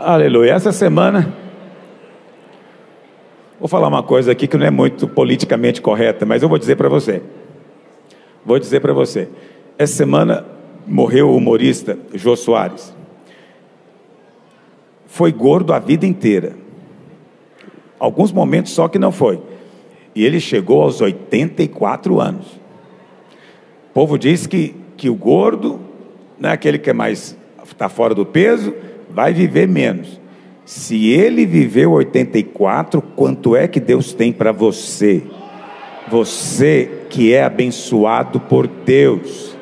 Aleluia. Essa semana, vou falar uma coisa aqui que não é muito politicamente correta, mas eu vou dizer para você. Vou dizer para você. Essa semana morreu o humorista Jô Soares. Foi gordo a vida inteira. Alguns momentos só que não foi. E ele chegou aos 84 anos. O povo diz que, que o gordo, não é aquele que é mais está fora do peso, vai viver menos. Se ele viveu 84, quanto é que Deus tem para você? Você que é abençoado por Deus.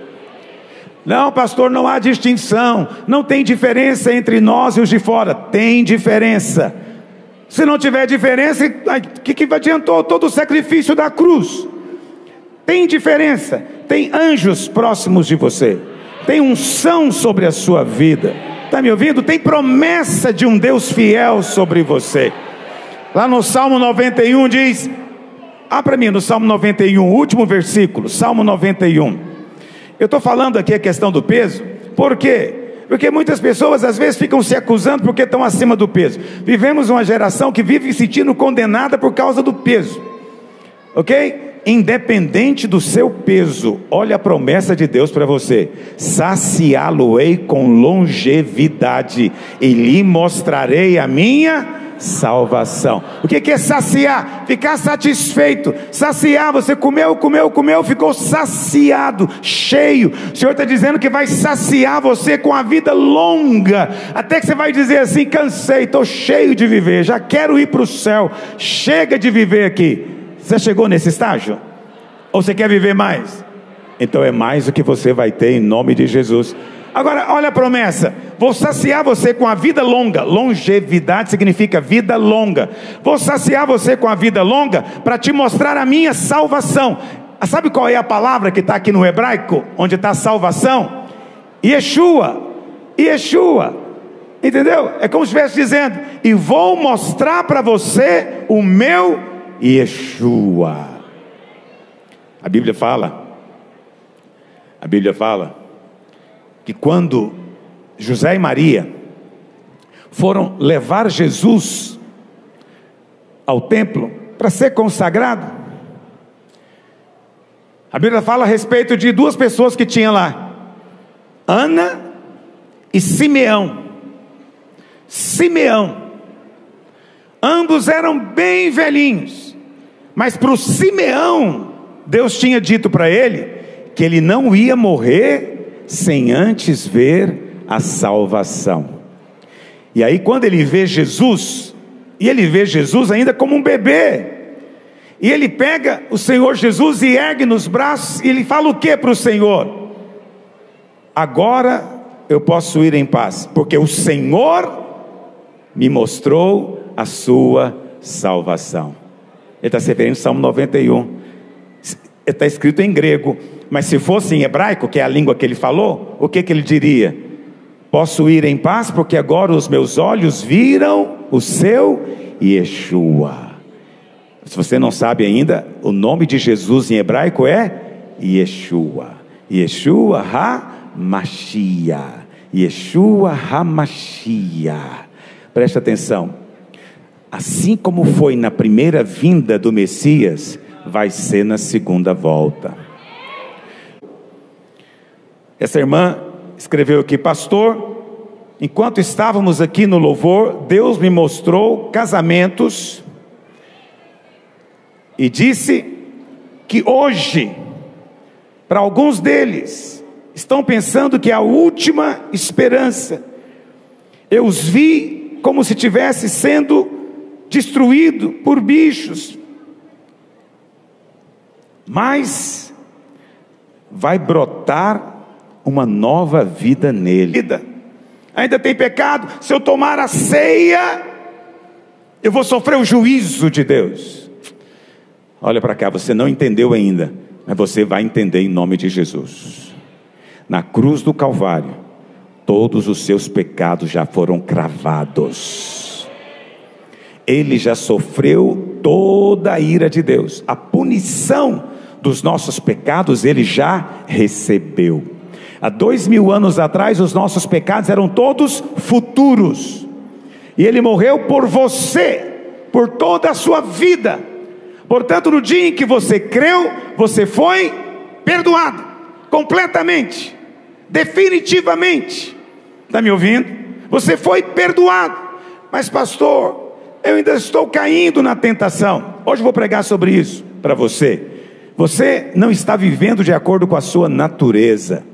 Não, pastor, não há distinção, não tem diferença entre nós e os de fora. Tem diferença. Se não tiver diferença, o que, que adiantou todo o sacrifício da cruz? Tem diferença, tem anjos próximos de você, tem unção sobre a sua vida. Está me ouvindo? Tem promessa de um Deus fiel sobre você. Lá no Salmo 91 diz: Ah, para mim, no Salmo 91, último versículo, Salmo 91. Eu estou falando aqui a questão do peso, por quê? Porque muitas pessoas às vezes ficam se acusando porque estão acima do peso. Vivemos uma geração que vive se sentindo condenada por causa do peso. Ok? Independente do seu peso, olha a promessa de Deus para você: saciá-lo-ei com longevidade, e lhe mostrarei a minha salvação. O que é saciar? Ficar satisfeito. Saciar, você comeu, comeu, comeu, ficou saciado, cheio. O Senhor está dizendo que vai saciar você com a vida longa, até que você vai dizer assim: cansei, estou cheio de viver, já quero ir para o céu, chega de viver aqui. Você chegou nesse estágio? Ou você quer viver mais? Então é mais o que você vai ter em nome de Jesus. Agora, olha a promessa: vou saciar você com a vida longa. Longevidade significa vida longa. Vou saciar você com a vida longa para te mostrar a minha salvação. Ah, sabe qual é a palavra que está aqui no hebraico, onde está salvação? Yeshua. Yeshua. Entendeu? É como se estivesse dizendo: e vou mostrar para você o meu Yeshua. A Bíblia fala. A Bíblia fala que quando José e Maria foram levar Jesus ao templo para ser consagrado, a Bíblia fala a respeito de duas pessoas que tinha lá, Ana e Simeão. Simeão, ambos eram bem velhinhos, mas para o Simeão, Deus tinha dito para ele que ele não ia morrer sem antes ver a salvação. E aí, quando ele vê Jesus, e ele vê Jesus ainda como um bebê, e ele pega o Senhor Jesus e ergue nos braços, e ele fala o que para o Senhor? Agora eu posso ir em paz, porque o Senhor me mostrou a sua salvação. Ele está se referindo ao Salmo 91. Está escrito em grego, mas se fosse em hebraico, que é a língua que ele falou, o que, que ele diria? Posso ir em paz, porque agora os meus olhos viram o seu Yeshua. Se você não sabe ainda, o nome de Jesus em hebraico é Yeshua. Yeshua HaMashiach. Yeshua HaMashiach. Preste atenção. Assim como foi na primeira vinda do Messias, vai ser na segunda volta. Essa irmã escreveu aqui, pastor, enquanto estávamos aqui no louvor, Deus me mostrou casamentos e disse que hoje, para alguns deles, estão pensando que é a última esperança. Eu os vi como se tivesse sendo destruído por bichos. Mas vai brotar uma nova vida nele. Ainda tem pecado? Se eu tomar a ceia, eu vou sofrer o juízo de Deus. Olha para cá, você não entendeu ainda, mas você vai entender em nome de Jesus. Na cruz do Calvário, todos os seus pecados já foram cravados. Ele já sofreu toda a ira de Deus, a punição dos nossos pecados ele já recebeu. Há dois mil anos atrás, os nossos pecados eram todos futuros. E ele morreu por você, por toda a sua vida. Portanto, no dia em que você creu, você foi perdoado completamente, definitivamente. Está me ouvindo? Você foi perdoado. Mas, pastor, eu ainda estou caindo na tentação. Hoje vou pregar sobre isso para você. Você não está vivendo de acordo com a sua natureza.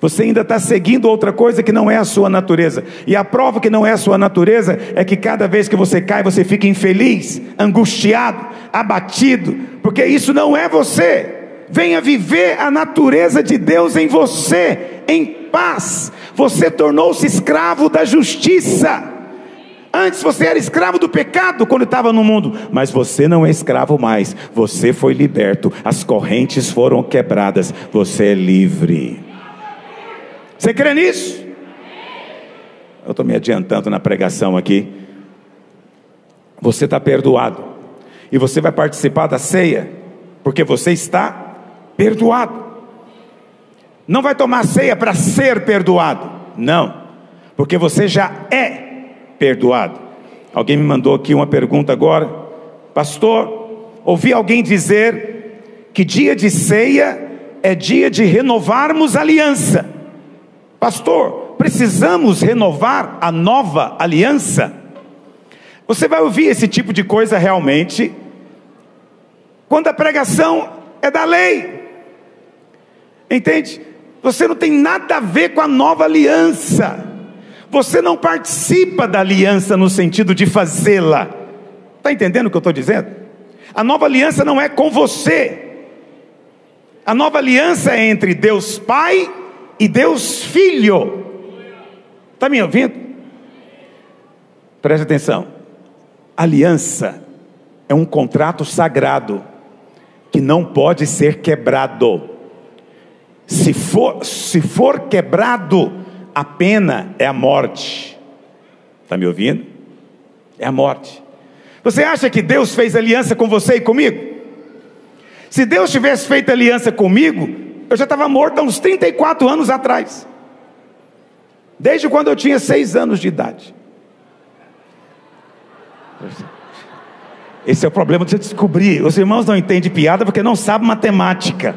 Você ainda está seguindo outra coisa que não é a sua natureza. E a prova que não é a sua natureza é que cada vez que você cai, você fica infeliz, angustiado, abatido, porque isso não é você. Venha viver a natureza de Deus em você, em paz. Você tornou-se escravo da justiça. Antes você era escravo do pecado quando estava no mundo, mas você não é escravo mais. Você foi liberto, as correntes foram quebradas, você é livre. Você crê nisso? Eu estou me adiantando na pregação aqui. Você está perdoado. E você vai participar da ceia, porque você está perdoado. Não vai tomar ceia para ser perdoado. Não, porque você já é perdoado. Alguém me mandou aqui uma pergunta agora. Pastor, ouvi alguém dizer que dia de ceia é dia de renovarmos aliança. Pastor, precisamos renovar a nova aliança? Você vai ouvir esse tipo de coisa realmente quando a pregação é da lei. Entende? Você não tem nada a ver com a nova aliança. Você não participa da aliança no sentido de fazê-la. Está entendendo o que eu estou dizendo? A nova aliança não é com você. A nova aliança é entre Deus Pai e Deus Filho. Está me ouvindo? Preste atenção. Aliança é um contrato sagrado que não pode ser quebrado. Se for, se for quebrado, a pena é a morte. Está me ouvindo? É a morte. Você acha que Deus fez aliança com você e comigo? Se Deus tivesse feito aliança comigo, eu já estava morto há uns 34 anos atrás. Desde quando eu tinha seis anos de idade. Esse é o problema de você descobrir. Os irmãos não entendem piada porque não sabem matemática.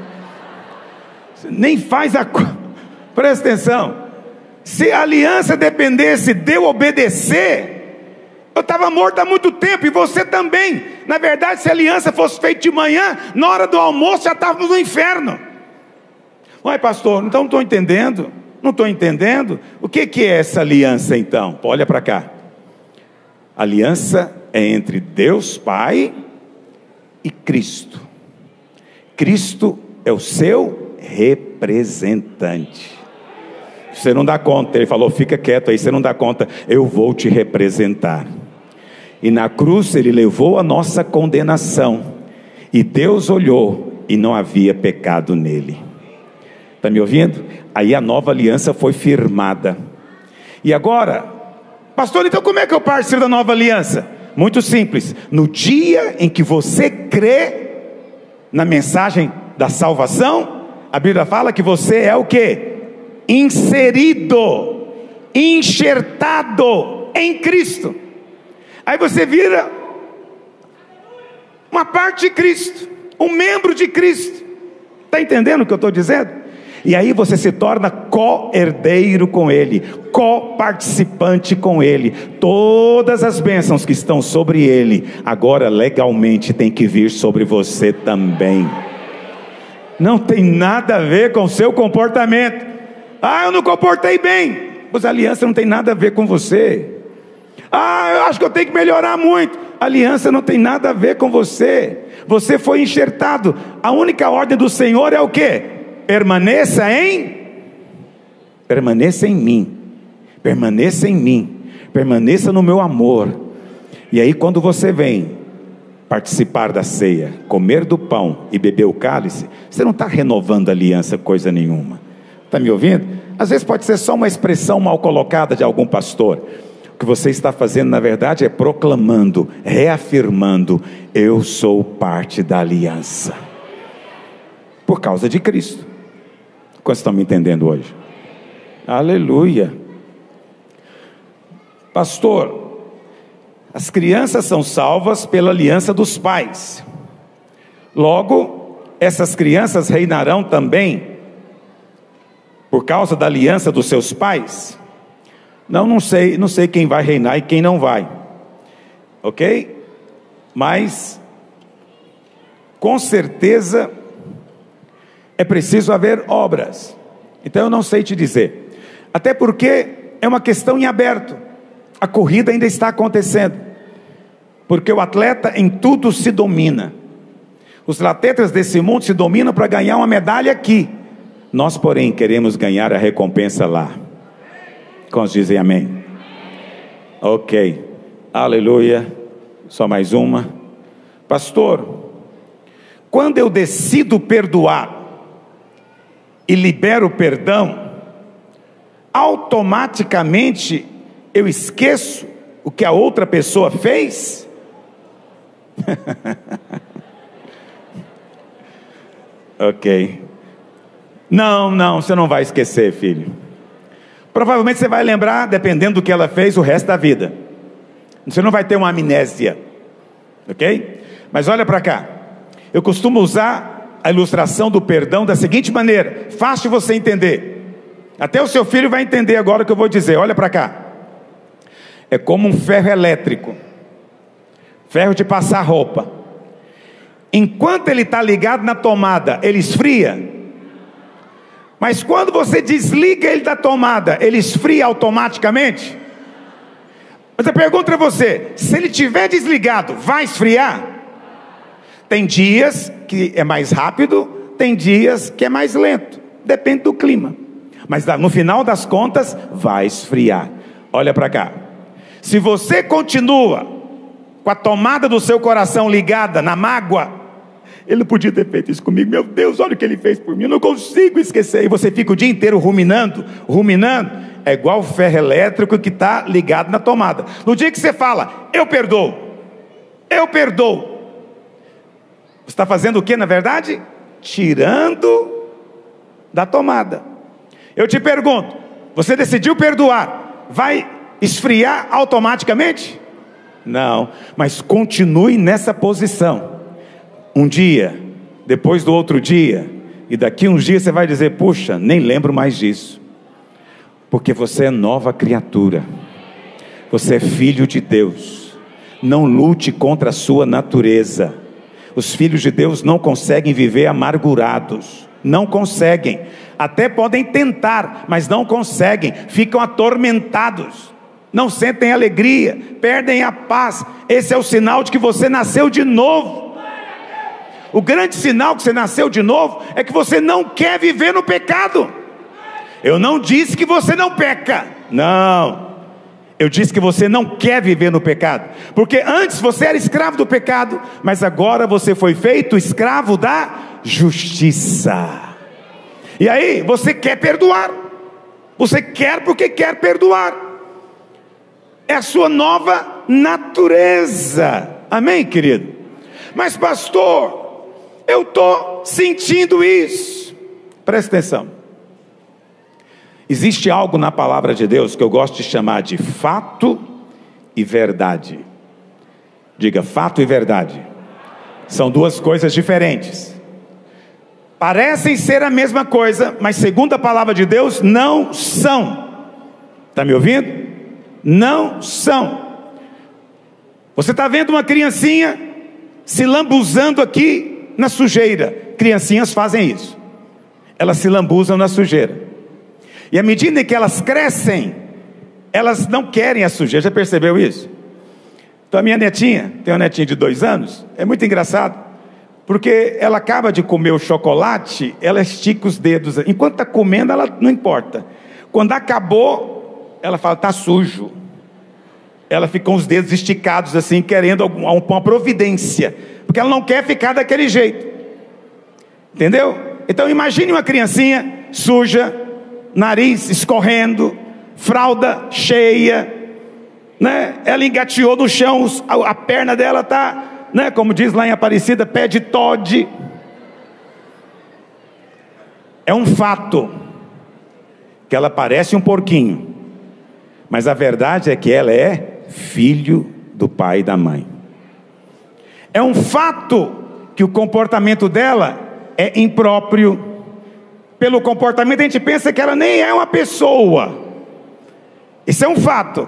Nem faz a. Presta atenção. Se a aliança dependesse de eu obedecer, eu estava morto há muito tempo e você também. Na verdade, se a aliança fosse feita de manhã, na hora do almoço já estávamos no inferno. Uai, pastor, então não estou entendendo. Não estou entendendo. O que, que é essa aliança então? Olha para cá. aliança é entre Deus Pai e Cristo. Cristo é o seu representante. Você não dá conta, ele falou: fica quieto aí, você não dá conta, eu vou te representar. E na cruz ele levou a nossa condenação, e Deus olhou e não havia pecado nele. Está me ouvindo? Aí a nova aliança foi firmada. E agora, pastor, então como é que eu participo da nova aliança? Muito simples. No dia em que você crê na mensagem da salvação, a Bíblia fala que você é o que? Inserido, enxertado em Cristo. Aí você vira uma parte de Cristo, um membro de Cristo. Está entendendo o que eu estou dizendo? E aí você se torna co-herdeiro com Ele, co-participante com Ele. Todas as bênçãos que estão sobre Ele, agora legalmente tem que vir sobre você também. Não tem nada a ver com o seu comportamento. Ah, eu não comportei bem. Pois a aliança não tem nada a ver com você. Ah, eu acho que eu tenho que melhorar muito. A aliança não tem nada a ver com você. Você foi enxertado. A única ordem do Senhor é o que? permaneça em permaneça em mim. Permaneça em mim. Permaneça no meu amor. E aí quando você vem participar da ceia, comer do pão e beber o cálice, você não está renovando a aliança coisa nenhuma. Está me ouvindo? Às vezes pode ser só uma expressão mal colocada de algum pastor. O que você está fazendo, na verdade, é proclamando, reafirmando: eu sou parte da aliança. Por causa de Cristo. Quantos estão me entendendo hoje? Aleluia. Pastor, As crianças são salvas pela aliança dos pais. Logo, essas crianças reinarão também por causa da aliança dos seus pais? Não, não sei, não sei quem vai reinar e quem não vai. OK? Mas com certeza é preciso haver obras. Então eu não sei te dizer. Até porque é uma questão em aberto. A corrida ainda está acontecendo. Porque o atleta em tudo se domina. Os atletas desse mundo se dominam para ganhar uma medalha aqui. Nós, porém, queremos ganhar a recompensa lá. Quantos dizem amém? Ok. Aleluia. Só mais uma. Pastor, quando eu decido perdoar e libero perdão, automaticamente eu esqueço o que a outra pessoa fez? ok. Não, não, você não vai esquecer, filho. Provavelmente você vai lembrar, dependendo do que ela fez, o resto da vida. Você não vai ter uma amnésia, ok? Mas olha para cá. Eu costumo usar a ilustração do perdão da seguinte maneira, fácil você entender. Até o seu filho vai entender agora o que eu vou dizer. Olha para cá. É como um ferro elétrico, ferro de passar roupa. Enquanto ele está ligado na tomada, ele esfria. Mas quando você desliga ele da tomada, ele esfria automaticamente? Mas eu pergunto para você: se ele tiver desligado, vai esfriar? Tem dias que é mais rápido, tem dias que é mais lento, depende do clima. Mas no final das contas, vai esfriar. Olha para cá. Se você continua com a tomada do seu coração ligada na mágoa, ele podia ter feito isso comigo. Meu Deus, olha o que ele fez por mim. Eu não consigo esquecer. E você fica o dia inteiro ruminando, ruminando. É igual o ferro elétrico que está ligado na tomada. No dia que você fala, eu perdoo, eu perdoo. Você está fazendo o que na verdade? Tirando da tomada. Eu te pergunto, você decidiu perdoar, vai esfriar automaticamente? Não, mas continue nessa posição um dia, depois do outro dia, e daqui uns dias você vai dizer: puxa, nem lembro mais disso, porque você é nova criatura, você é filho de Deus. Não lute contra a sua natureza. Os filhos de Deus não conseguem viver amargurados, não conseguem. Até podem tentar, mas não conseguem, ficam atormentados, não sentem alegria, perdem a paz. Esse é o sinal de que você nasceu de novo. O grande sinal que você nasceu de novo é que você não quer viver no pecado. Eu não disse que você não peca, não. Eu disse que você não quer viver no pecado, porque antes você era escravo do pecado, mas agora você foi feito escravo da justiça. E aí, você quer perdoar, você quer porque quer perdoar, é a sua nova natureza, amém, querido? Mas, pastor, eu estou sentindo isso. Presta atenção. Existe algo na palavra de Deus que eu gosto de chamar de fato e verdade. Diga fato e verdade. São duas coisas diferentes. Parecem ser a mesma coisa, mas segundo a palavra de Deus, não são. Está me ouvindo? Não são. Você está vendo uma criancinha se lambuzando aqui na sujeira. Criancinhas fazem isso. Elas se lambuzam na sujeira. E à medida que elas crescem, elas não querem a sujeira. Já percebeu isso? Então a minha netinha, tem uma netinha de dois anos, é muito engraçado, porque ela acaba de comer o chocolate, ela estica os dedos. Enquanto está comendo, ela não importa. Quando acabou, ela fala, está sujo. Ela fica com os dedos esticados assim, querendo uma providência porque ela não quer ficar daquele jeito. Entendeu? Então imagine uma criancinha suja, nariz escorrendo, fralda cheia, né? Ela engateou no chão, a, perna dela tá, né? Como diz lá em Aparecida, pé de Todd. É um fato que ela parece um porquinho, mas a verdade é que ela é filho do pai e da mãe. É um fato que o comportamento dela é impróprio. Pelo comportamento, a gente pensa que ela nem é uma pessoa. Isso é um fato.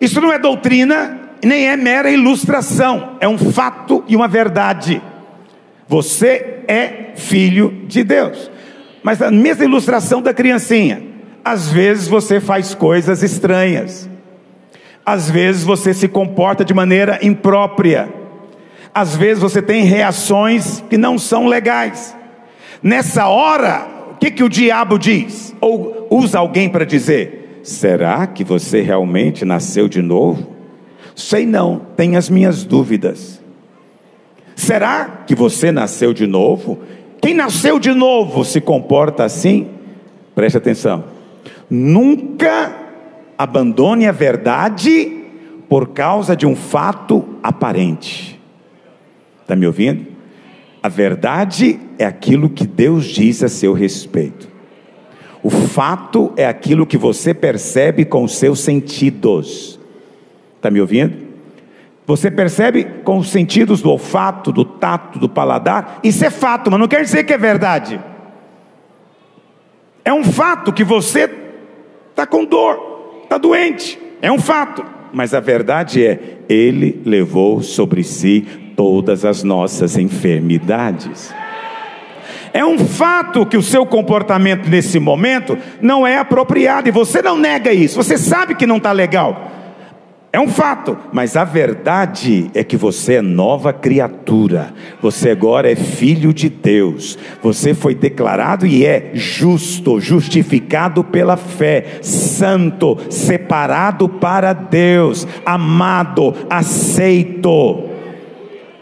Isso não é doutrina, nem é mera ilustração. É um fato e uma verdade. Você é filho de Deus. Mas a mesma ilustração da criancinha. Às vezes você faz coisas estranhas. Às vezes você se comporta de maneira imprópria. Às vezes você tem reações que não são legais. Nessa hora, o que, que o diabo diz? Ou usa alguém para dizer: será que você realmente nasceu de novo? Sei não, tenho as minhas dúvidas. Será que você nasceu de novo? Quem nasceu de novo se comporta assim? Preste atenção. Nunca abandone a verdade por causa de um fato aparente. Está me ouvindo? A verdade é aquilo que Deus diz a seu respeito. O fato é aquilo que você percebe com os seus sentidos. Está me ouvindo? Você percebe com os sentidos do olfato, do tato, do paladar. Isso é fato, mas não quer dizer que é verdade. É um fato que você está com dor, está doente. É um fato. Mas a verdade é, Ele levou sobre si todas as nossas enfermidades. É um fato que o seu comportamento nesse momento não é apropriado e você não nega isso, você sabe que não está legal. É um fato, mas a verdade é que você é nova criatura, você agora é filho de Deus, você foi declarado e é justo, justificado pela fé, santo, separado para Deus, amado, aceito.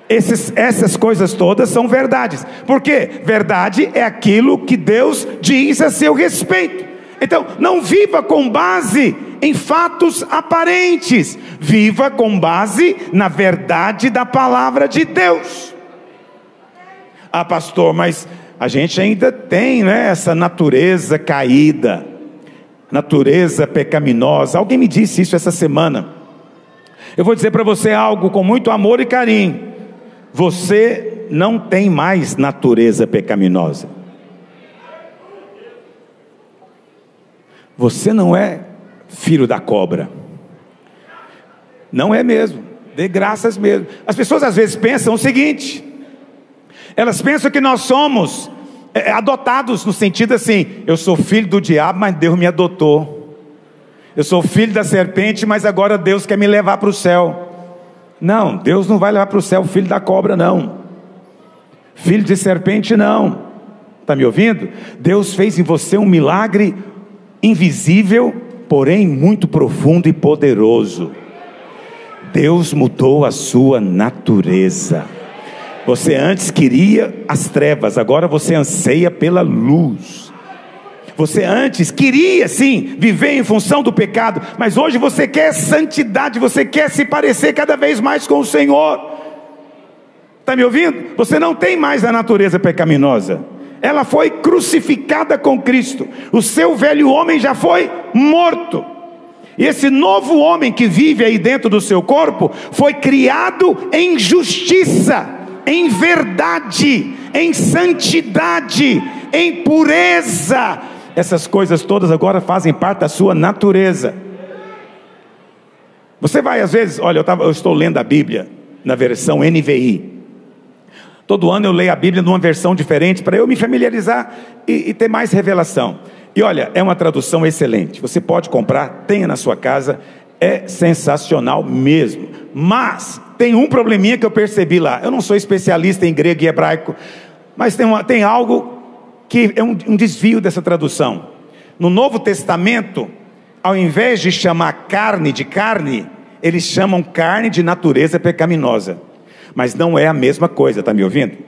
Esses, essas coisas todas são verdades, porque verdade é aquilo que Deus diz a seu respeito. Então, não viva com base em fatos aparentes, viva com base na verdade da palavra de Deus. Ah, pastor, mas a gente ainda tem né, essa natureza caída, natureza pecaminosa. Alguém me disse isso essa semana. Eu vou dizer para você algo com muito amor e carinho. Você não tem mais natureza pecaminosa. Você não é filho da cobra. Não é mesmo. Dê graças mesmo. As pessoas às vezes pensam o seguinte: elas pensam que nós somos é, adotados no sentido assim, eu sou filho do diabo, mas Deus me adotou. Eu sou filho da serpente, mas agora Deus quer me levar para o céu. Não, Deus não vai levar para o céu filho da cobra, não. Filho de serpente, não. Está me ouvindo? Deus fez em você um milagre invisível, porém muito profundo e poderoso. Deus mudou a sua natureza. Você antes queria as trevas, agora você anseia pela luz. Você antes queria sim viver em função do pecado, mas hoje você quer santidade, você quer se parecer cada vez mais com o Senhor. Está me ouvindo? Você não tem mais a natureza pecaminosa ela foi crucificada com Cristo. O seu velho homem já foi morto. E esse novo homem que vive aí dentro do seu corpo foi criado em justiça, em verdade, em santidade, em pureza. Essas coisas todas agora fazem parte da sua natureza. Você vai às vezes, olha, eu, tava, eu estou lendo a Bíblia na versão NVI. Todo ano eu leio a Bíblia numa versão diferente para eu me familiarizar e, e, ter mais revelação. E olha, é uma tradução excelente. Você pode comprar, tenha na sua casa, é sensacional mesmo. Mas tem um probleminha que eu percebi lá. Eu não sou especialista em grego e hebraico, mas tem, uma, tem algo que é um, um desvio dessa tradução. No Novo Testamento, ao invés de chamar carne de carne, eles chamam carne de natureza pecaminosa mas não é a mesma coisa, está me ouvindo?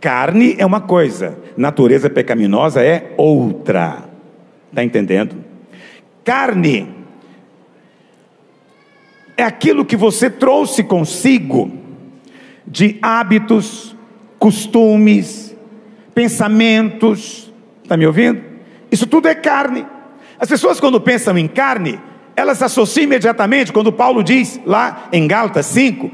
Carne é uma coisa, natureza pecaminosa é outra. Está entendendo? Carne é aquilo que você trouxe consigo de hábitos, costumes, pensamentos. Está me ouvindo? Isso tudo é carne. As pessoas, quando pensam em carne, elas associam imediatamente, quando Paulo diz lá em Gálatas 5,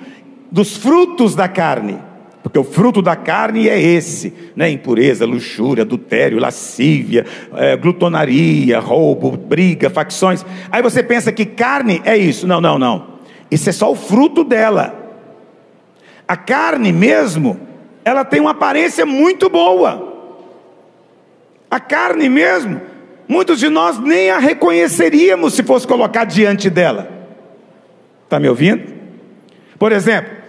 dos frutos da carne. Porque o fruto da carne é esse, né? Impureza, luxúria, adultério, lascívia, é, glutonaria, roubo, briga, facções. Aí você pensa que carne é isso. Não, não, não. Isso é só o fruto dela. A carne mesmo, ela tem uma aparência muito boa. A carne mesmo, muitos de nós nem a reconheceríamos se fosse colocar diante dela. Está me ouvindo? Por exemplo,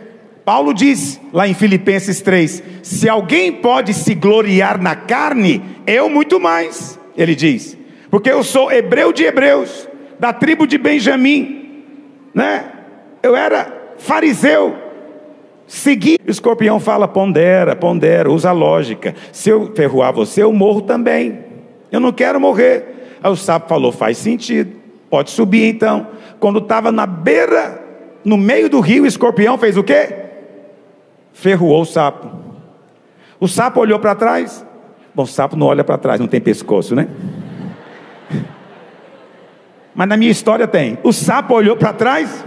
Paulo diz lá em Filipenses 3: se alguém pode se gloriar na carne, eu muito mais, ele diz, porque eu sou hebreu de hebreus, da tribo de Benjamim, né? Eu era fariseu, segui. O escorpião fala: pondera, pondera, usa lógica. Se eu ferroar você, eu morro também. Eu não quero morrer. Aí o sapo falou: faz sentido, pode subir então. Quando estava na beira, no meio do rio, o escorpião fez o quê? Ferroou o sapo. O sapo olhou para trás. Bom, o sapo não olha para trás, não tem pescoço, né? Mas na minha história tem. O sapo olhou para trás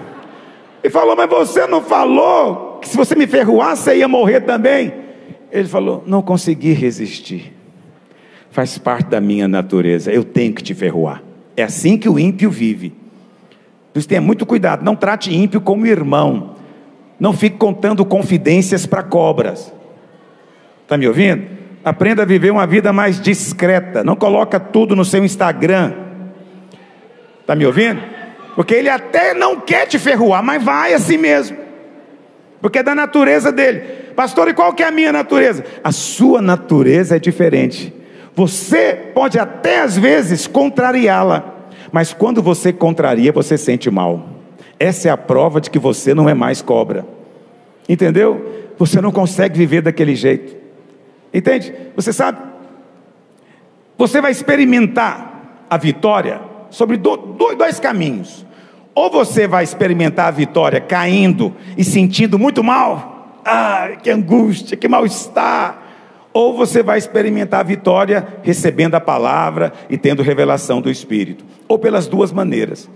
e falou: Mas você não falou que se você me ferroar, você ia morrer também? Ele falou: Não consegui resistir. Faz parte da minha natureza. Eu tenho que te ferroar. É assim que o ímpio vive. Por isso tenha muito cuidado. Não trate ímpio como irmão. Não fique contando confidências para cobras. Está me ouvindo? Aprenda a viver uma vida mais discreta. Não coloca tudo no seu Instagram. Está me ouvindo? Porque ele até não quer te ferroar, mas vai assim mesmo. Porque é da natureza dele. Pastor, e qual que é a minha natureza? A sua natureza é diferente. Você pode até às vezes contrariá-la, mas quando você contraria, você sente mal. Essa é a prova de que você não é mais cobra. Entendeu? Você não consegue viver daquele jeito. Entende? Você sabe? Você vai experimentar a vitória sobre dois caminhos. Ou você vai experimentar a vitória caindo e sentindo muito mal, ah, que angústia, que mal-estar. Ou você vai experimentar a vitória recebendo a palavra e tendo revelação do Espírito. Ou pelas duas maneiras.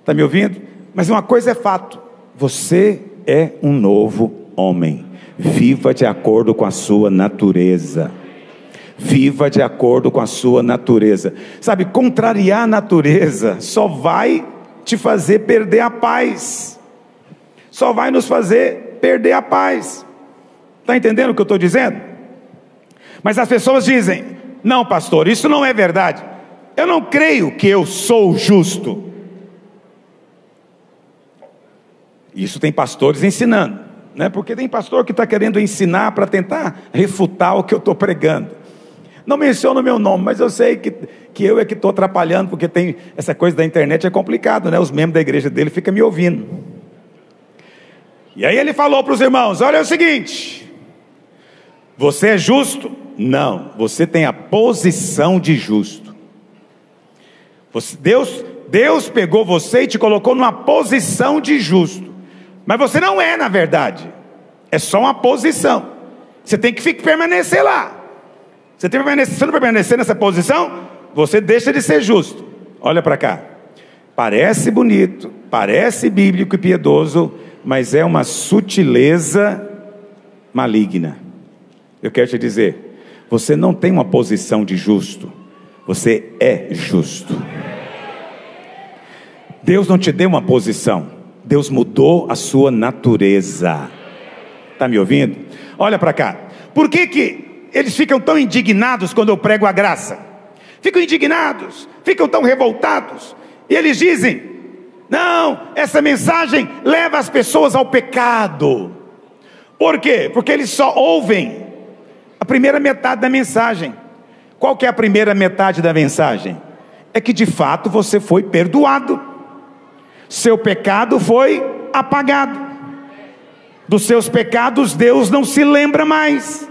Está me ouvindo? Mas uma coisa é fato: você é um novo homem. Viva de acordo com a sua natureza. Viva de acordo com a sua natureza. Sabe, contrariar a natureza só vai te fazer perder a paz. Só vai nos fazer perder a paz. Está entendendo o que eu estou dizendo? Mas as pessoas dizem: não, pastor, isso não é verdade. Eu não creio que eu sou justo. Isso tem pastores ensinando, né? porque tem pastor que está querendo ensinar para tentar refutar o que eu estou pregando. Não menciono o meu nome, mas eu sei que, que eu é que estou atrapalhando, porque tem essa coisa da internet é complicado, né? Os membros da igreja dele ficam me ouvindo. E aí ele falou para os irmãos: olha é o seguinte, você é justo? Não, você tem a posição de justo. Você, Deus, Deus pegou você e te colocou numa posição de justo. Mas você não é, na verdade. É só uma posição. Você tem que ficar, permanecer lá. Você tem que permanecer, se não permanecer nessa posição, você deixa de ser justo. Olha para cá. Parece bonito, parece bíblico e piedoso, mas é uma sutileza maligna. Eu quero te dizer, você não tem uma posição de justo, você é justo. Deus não te deu uma posição. Deus mudou a sua natureza. Está me ouvindo? Olha para cá. Por que, que eles ficam tão indignados quando eu prego a graça? Ficam indignados, ficam tão revoltados. E eles dizem: não, essa mensagem leva as pessoas ao pecado. Por quê? Porque eles só ouvem a primeira metade da mensagem. Qual que é a primeira metade da mensagem? É que de fato você foi perdoado seu pecado foi apagado. Dos seus pecados Deus não se lembra mais.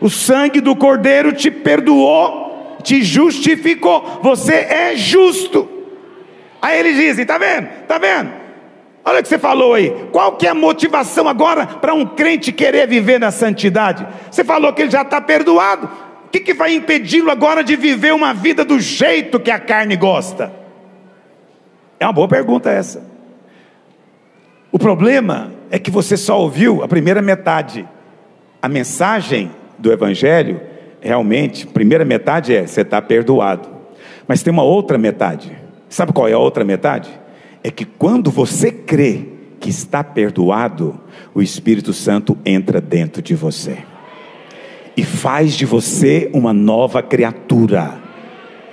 O sangue do Cordeiro te perdoou, te justificou. Você é justo. Aí eles dizem: tá vendo? Tá vendo? Olha o que você falou aí. Qual que é a motivação agora para um crente querer viver na santidade? Você falou que ele já está perdoado. O que, que vai impedi-lo agora de viver uma vida do jeito que a carne gosta? É uma boa pergunta essa. O problema é que você só ouviu a primeira metade. A mensagem do Evangelho, realmente, primeira metade é: você está perdoado. Mas tem uma outra metade. Sabe qual é a outra metade? É que quando você crê que está perdoado, o Espírito Santo entra dentro de você e faz de você uma nova criatura.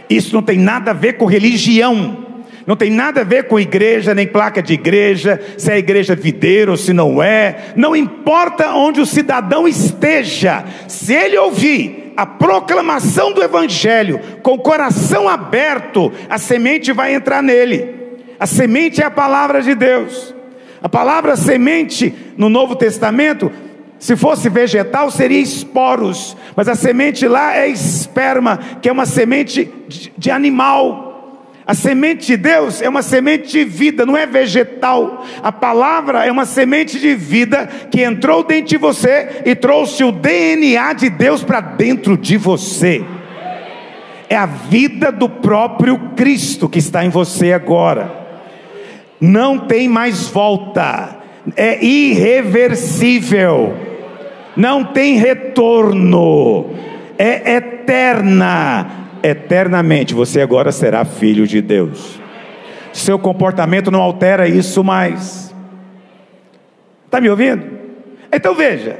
Isso não tem nada a ver com religião. Não tem nada a ver com igreja, nem placa de igreja, se é igreja videira ou se não é. Não importa onde o cidadão esteja, se ele ouvir a proclamação do Evangelho com o coração aberto, a semente vai entrar nele. A semente é a palavra de Deus. A palavra semente no Novo Testamento, se fosse vegetal, seria esporos, mas a semente lá é esperma, que é uma semente de animal. A semente de Deus é uma semente de vida, não é vegetal. A palavra é uma semente de vida que entrou dentro de você e trouxe o DNA de Deus para dentro de você. É a vida do próprio Cristo que está em você agora. Não tem mais volta, é irreversível, não tem retorno, é eterna eternamente. Você agora será filho de Deus. Seu comportamento não altera isso mais. Está me ouvindo? Então veja,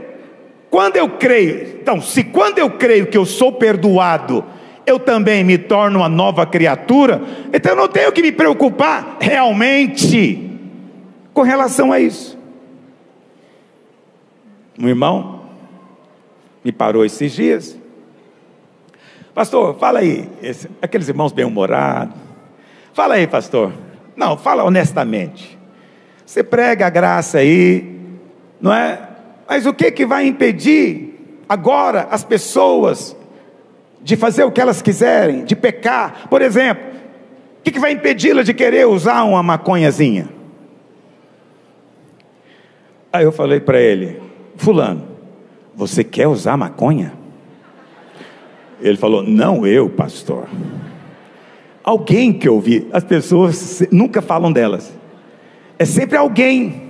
quando eu creio, então, se quando eu creio que eu sou perdoado, eu também me torno uma nova criatura, então eu não tenho que me preocupar realmente com relação a isso. Um irmão me parou esses dias Pastor, fala aí, esse, aqueles irmãos bem-humorados. Fala aí, pastor. Não, fala honestamente. Você prega a graça aí, não é? Mas o que que vai impedir agora as pessoas de fazer o que elas quiserem, de pecar? Por exemplo, o que, que vai impedi-la de querer usar uma maconhazinha? Aí eu falei para ele, fulano, você quer usar maconha? Ele falou: Não eu, pastor. Alguém que eu vi, as pessoas nunca falam delas. É sempre alguém,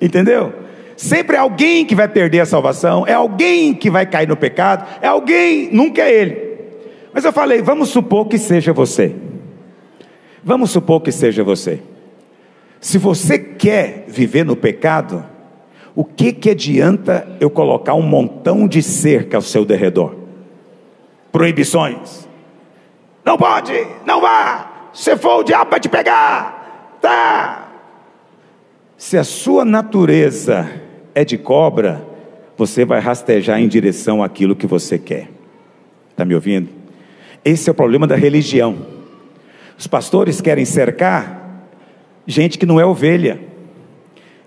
entendeu? Sempre é alguém que vai perder a salvação, é alguém que vai cair no pecado, é alguém, nunca é ele. Mas eu falei: Vamos supor que seja você. Vamos supor que seja você. Se você quer viver no pecado, o que que adianta eu colocar um montão de cerca ao seu derredor? Proibições. Não pode, não vá. Se for o diabo vai te pegar. Tá. Se a sua natureza é de cobra, você vai rastejar em direção àquilo que você quer. Está me ouvindo? Esse é o problema da religião. Os pastores querem cercar gente que não é ovelha,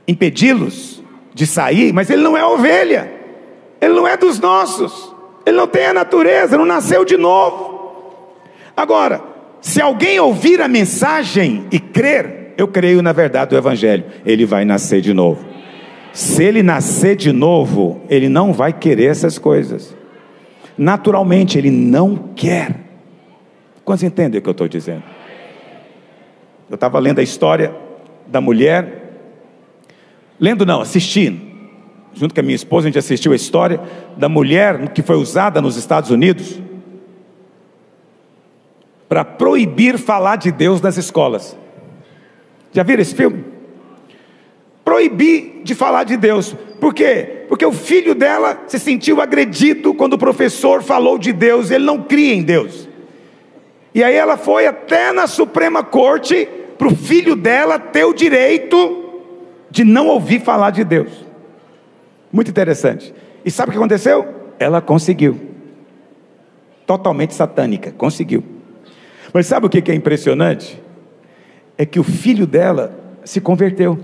impedi-los de sair, mas ele não é ovelha, ele não é dos nossos. Ele não tem a natureza, não nasceu de novo. Agora, se alguém ouvir a mensagem e crer, eu creio na verdade do Evangelho, ele vai nascer de novo. Se ele nascer de novo, ele não vai querer essas coisas. Naturalmente, ele não quer. Quantos entendem o que eu estou dizendo? Eu estava lendo a história da mulher, lendo não, assistindo, junto com a minha esposa, a gente assistiu a história da mulher que foi usada nos Estados Unidos para proibir falar de Deus nas escolas. Já viram esse filme? Proibir de falar de Deus. Por quê? Porque o filho dela se sentiu agredido quando o professor falou de Deus, ele não cria em Deus. E aí ela foi até na Suprema Corte para o filho dela ter o direito de não ouvir falar de Deus. Muito interessante. E sabe o que aconteceu? Ela conseguiu. Totalmente satânica, conseguiu. Mas sabe o que é impressionante? É que o filho dela se converteu.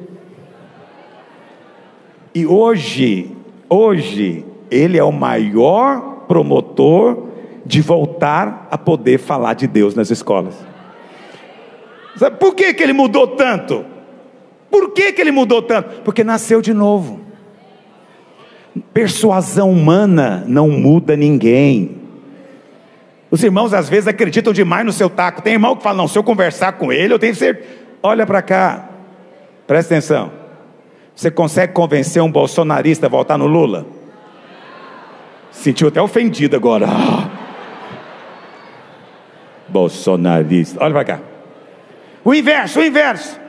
E hoje, hoje, ele é o maior promotor de voltar a poder falar de Deus nas escolas. Sabe por que, que ele mudou tanto? Por que, que ele mudou tanto? Porque nasceu de novo. Persuasão humana não muda ninguém. Os irmãos às vezes acreditam demais no seu taco. Tem irmão que fala: não, se eu conversar com ele, eu tenho ser. Olha para cá, presta atenção. Você consegue convencer um bolsonarista a votar no Lula? Sentiu até ofendido agora. Bolsonarista. Olha para cá. O inverso, o inverso.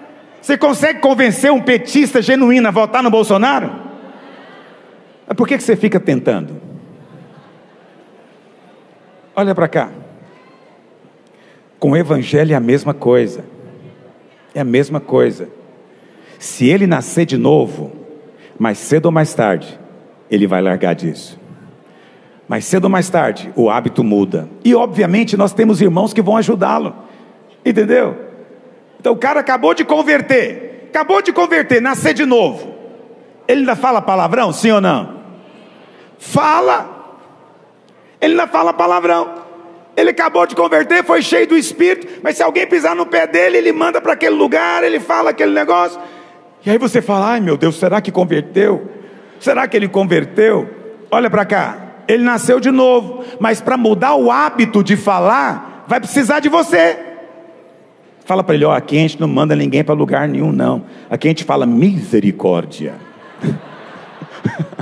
Você consegue convencer um petista genuíno a votar no Bolsonaro? Mas por que, que você fica tentando? Olha para cá. Com o Evangelho é a mesma coisa. É a mesma coisa. Se ele nascer de novo, mais cedo ou mais tarde, ele vai largar disso. Mais cedo ou mais tarde, o hábito muda. E obviamente nós temos irmãos que vão ajudá-lo. Entendeu? Então o cara acabou de converter, acabou de converter, nascer de novo. Ele ainda fala palavrão, sim ou não? Fala. Ele ainda fala palavrão. Ele acabou de converter, foi cheio do Espírito, mas se alguém pisar no pé dele, ele manda para aquele lugar, ele fala aquele negócio. E aí você fala: ai meu Deus, será que converteu? Será que ele converteu? Olha para cá, ele nasceu de novo, mas para mudar o hábito de falar, vai precisar de você. Fala para ele: ó, aqui a gente não manda ninguém para lugar nenhum, não. Aqui a gente fala misericórdia.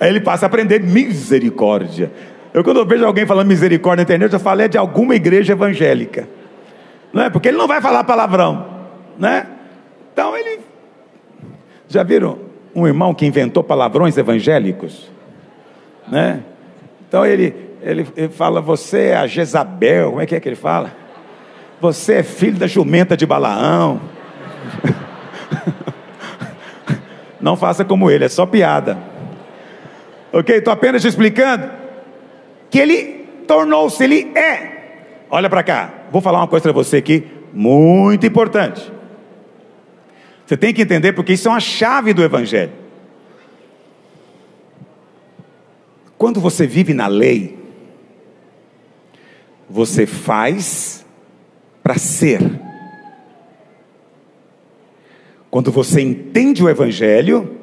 Aí ele passa a aprender misericórdia. Eu, quando eu vejo alguém falando misericórdia na internet, eu falo é de alguma igreja evangélica. Não é? Porque ele não vai falar palavrão. Né? Então ele. Já viram um irmão que inventou palavrões evangélicos? Né? Então ele, ele, ele fala: Você é a Jezabel. Como é que é que ele fala? Você é filho da jumenta de Balaão. Não faça como ele, é só piada. Ok? Estou apenas te explicando que ele tornou-se, ele é. Olha para cá, vou falar uma coisa para você aqui, muito importante. Você tem que entender porque isso é uma chave do Evangelho. Quando você vive na lei, você faz para ser. Quando você entende o Evangelho,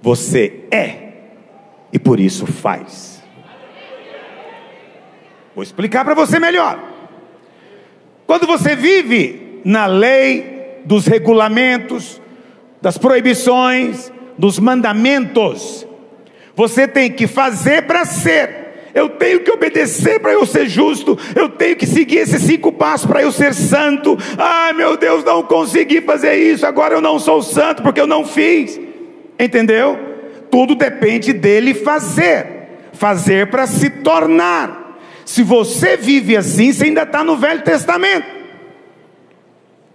você é e por isso faz. Vou explicar para você melhor. Quando você vive na lei dos regulamentos, das proibições, dos mandamentos, você tem que fazer para ser. Eu tenho que obedecer para eu ser justo. Eu tenho que seguir esses cinco passos para eu ser santo. Ai meu Deus, não consegui fazer isso. Agora eu não sou santo porque eu não fiz. Entendeu? Tudo depende dele fazer, fazer para se tornar. Se você vive assim, você ainda está no Velho Testamento.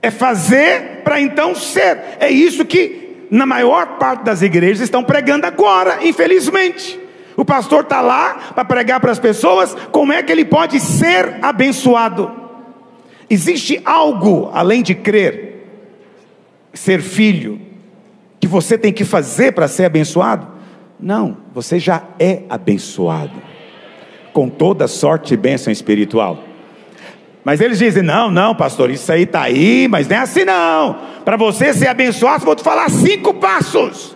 É fazer para então ser. É isso que na maior parte das igrejas estão pregando agora, infelizmente. O pastor está lá para pregar para as pessoas como é que ele pode ser abençoado. Existe algo além de crer, ser filho, que você tem que fazer para ser abençoado? Não, você já é abençoado com toda sorte de bênção espiritual. Mas eles dizem: não, não, pastor, isso aí está aí, mas não é assim não. Para você ser abençoado, vou te falar cinco passos.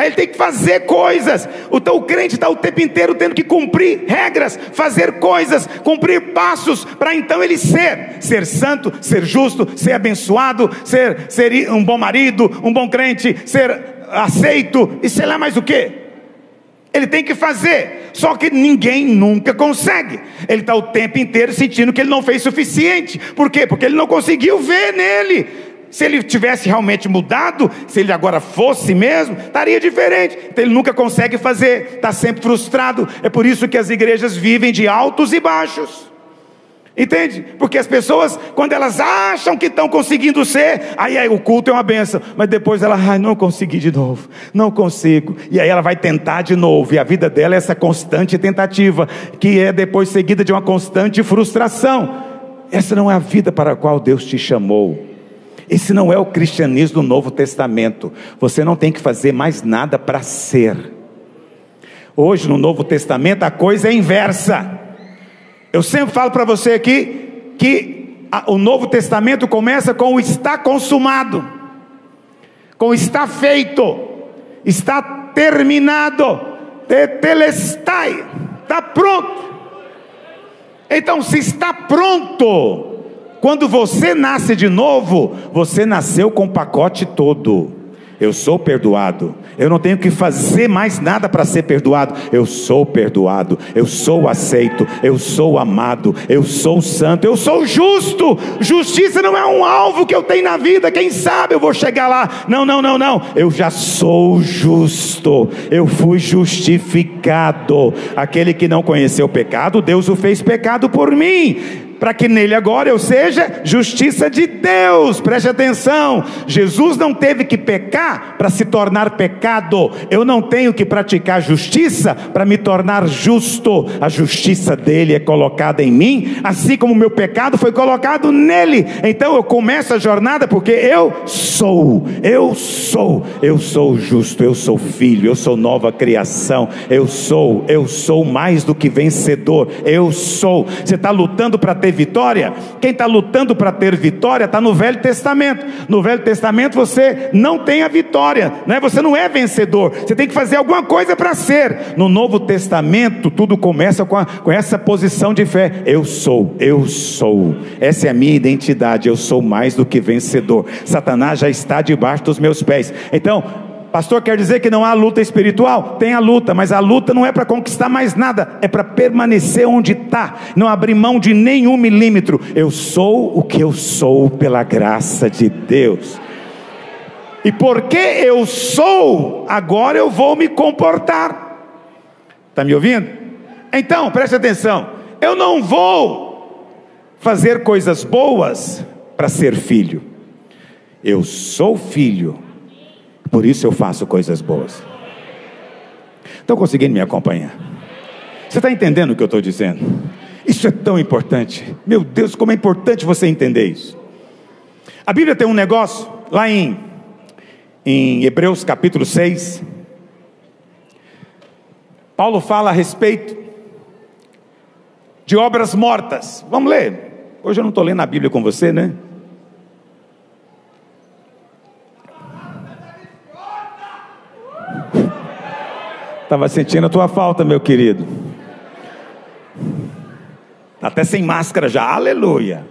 Aí ele tem que fazer coisas. Então o crente está o tempo inteiro tendo que cumprir regras, fazer coisas, cumprir passos, para então ele ser, ser santo, ser justo, ser abençoado, ser, ser um bom marido, um bom crente, ser aceito e sei lá mais o que. Ele tem que fazer, só que ninguém nunca consegue. Ele está o tempo inteiro sentindo que ele não fez suficiente. Por quê? Porque ele não conseguiu ver nele se ele tivesse realmente mudado, se ele agora fosse mesmo, estaria diferente. Então ele nunca consegue fazer, está sempre frustrado. É por isso que as igrejas vivem de altos e baixos. Entende? Porque as pessoas, quando elas acham que estão conseguindo ser, aí, aí, o culto é uma benção, mas depois ela, ai, não consegui de novo, não consigo, e aí ela vai tentar de novo, e a vida dela é essa constante tentativa, que é depois seguida de uma constante frustração. Essa não é a vida para a qual Deus te chamou. Esse não é o cristianismo do Novo Testamento. Você não tem que fazer mais nada para ser. Hoje no Novo Testamento a coisa é inversa. Eu sempre falo para você aqui que a, o Novo Testamento começa com o está consumado, com está feito, está terminado, telestai, está pronto. Então, se está pronto, Quando você nasce de novo, você nasceu com o pacote todo. Eu sou perdoado. Eu não tenho que fazer mais nada para ser perdoado. Eu sou perdoado. Eu sou aceito. Eu sou amado. Eu sou santo. Eu sou justo. Justiça não é um alvo que eu tenho na vida. Quem sabe eu vou chegar lá. Não, não, não, não. Eu já sou justo. Eu fui justificado. Aquele que não conheceu o pecado, Deus o fez pecado por mim para que nele agora eu seja justiça de Deus. Preste atenção: Jesus não teve que pecar para se tornar pecado. Eu não tenho que praticar justiça para me tornar justo. A justiça dele é colocada em mim, assim como o meu pecado foi colocado nele. Então eu começo a jornada porque eu sou, eu sou, eu sou justo, eu sou filho, eu sou nova criação, eu sou, eu sou mais do que vencedor, eu sou. Você está lutando para ter ter vitória, quem está lutando para ter vitória está no Velho Testamento. No Velho Testamento você não tem a vitória, né? você não é vencedor, você tem que fazer alguma coisa para ser. No Novo Testamento, tudo começa com, a, com essa posição de fé: eu sou, eu sou, essa é a minha identidade, eu sou mais do que vencedor. Satanás já está debaixo dos meus pés. Então, Pastor, quer dizer que não há luta espiritual? Tem a luta, mas a luta não é para conquistar mais nada, é para permanecer onde está, não abrir mão de nenhum milímetro. Eu sou o que eu sou pela graça de Deus. E porque eu sou, agora eu vou me comportar. Está me ouvindo? Então, preste atenção. Eu não vou fazer coisas boas para ser filho. Eu sou filho por isso eu faço coisas boas. Estão conseguindo me acompanhar? Você está entendendo o que eu estou dizendo? Isso é tão importante. Meu Deus, como é importante você entender isso. A Bíblia tem um negócio lá em, em Hebreus capítulo 6. Paulo fala a respeito de obras mortas. Vamos ler. Hoje eu não estou lendo a Bíblia com você, né? Estava sentindo a tua falta, meu querido. Até sem máscara já, aleluia.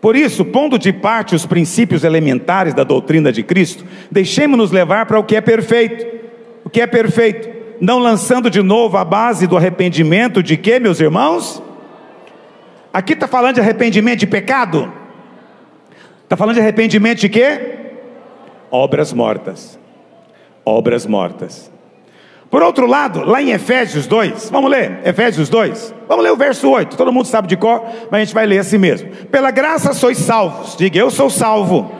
Por isso, pondo de parte os princípios elementares da doutrina de Cristo, deixemos-nos levar para o que é perfeito. O que é perfeito? Não lançando de novo a base do arrependimento de quê, meus irmãos? Aqui está falando de arrependimento de pecado? Está falando de arrependimento de quê? Obras mortas obras mortas. Por outro lado, lá em Efésios 2, vamos ler, Efésios 2, vamos ler o verso 8, todo mundo sabe de cor, mas a gente vai ler assim mesmo. Pela graça sois salvos, diga eu sou salvo,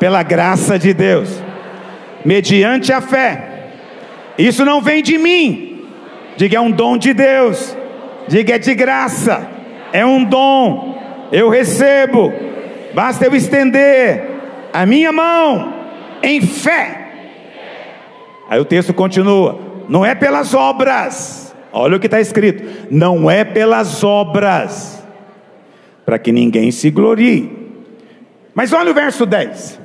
pela graça de Deus, mediante a fé. Isso não vem de mim, diga é um dom de Deus, diga é de graça, é um dom, eu recebo, basta eu estender a minha mão em fé Aí o texto continua: não é pelas obras, olha o que está escrito, não é pelas obras, para que ninguém se glorie. Mas olha o verso 10: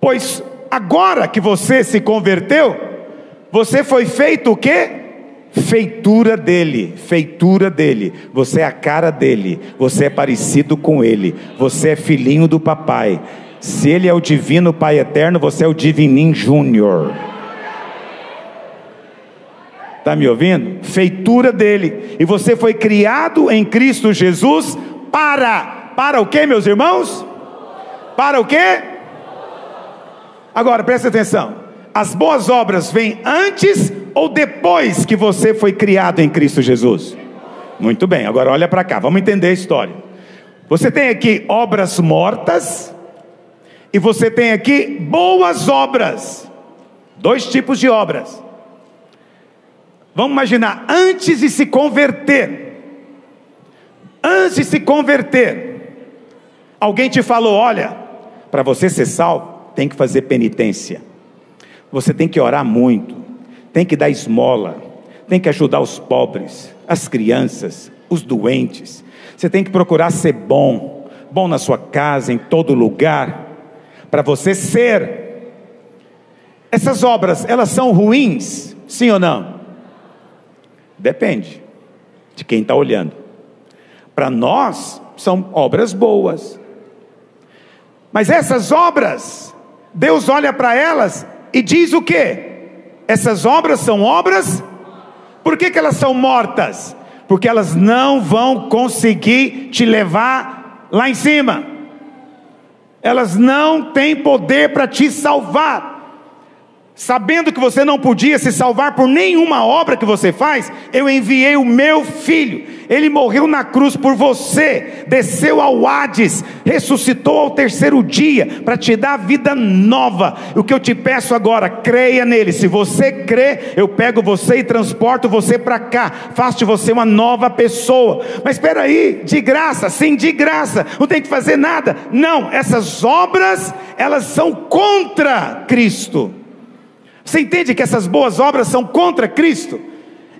Pois agora que você se converteu, você foi feito o quê? Feitura dele, feitura dele, você é a cara dele, você é parecido com ele, você é filhinho do papai. Se ele é o divino Pai eterno, você é o divininho júnior. Está me ouvindo? Feitura dele. E você foi criado em Cristo Jesus para. Para o que, meus irmãos? Para o que? Agora, presta atenção. As boas obras vêm antes ou depois que você foi criado em Cristo Jesus? Muito bem, agora olha para cá, vamos entender a história. Você tem aqui obras mortas e você tem aqui boas obras. Dois tipos de obras. Vamos imaginar, antes de se converter, antes de se converter, alguém te falou: olha, para você ser salvo, tem que fazer penitência, você tem que orar muito, tem que dar esmola, tem que ajudar os pobres, as crianças, os doentes, você tem que procurar ser bom, bom na sua casa, em todo lugar, para você ser. Essas obras, elas são ruins, sim ou não? Depende de quem está olhando. Para nós, são obras boas. Mas essas obras, Deus olha para elas e diz o que? Essas obras são obras, por que, que elas são mortas? Porque elas não vão conseguir te levar lá em cima, elas não têm poder para te salvar sabendo que você não podia se salvar por nenhuma obra que você faz, eu enviei o meu filho. Ele morreu na cruz por você, desceu ao Hades, ressuscitou ao terceiro dia para te dar vida nova. O que eu te peço agora, creia nele. Se você crê, eu pego você e transporto você para cá, faço de você uma nova pessoa. Mas espera aí, de graça, sim, de graça. Não tem que fazer nada. Não, essas obras, elas são contra Cristo. Você entende que essas boas obras são contra Cristo?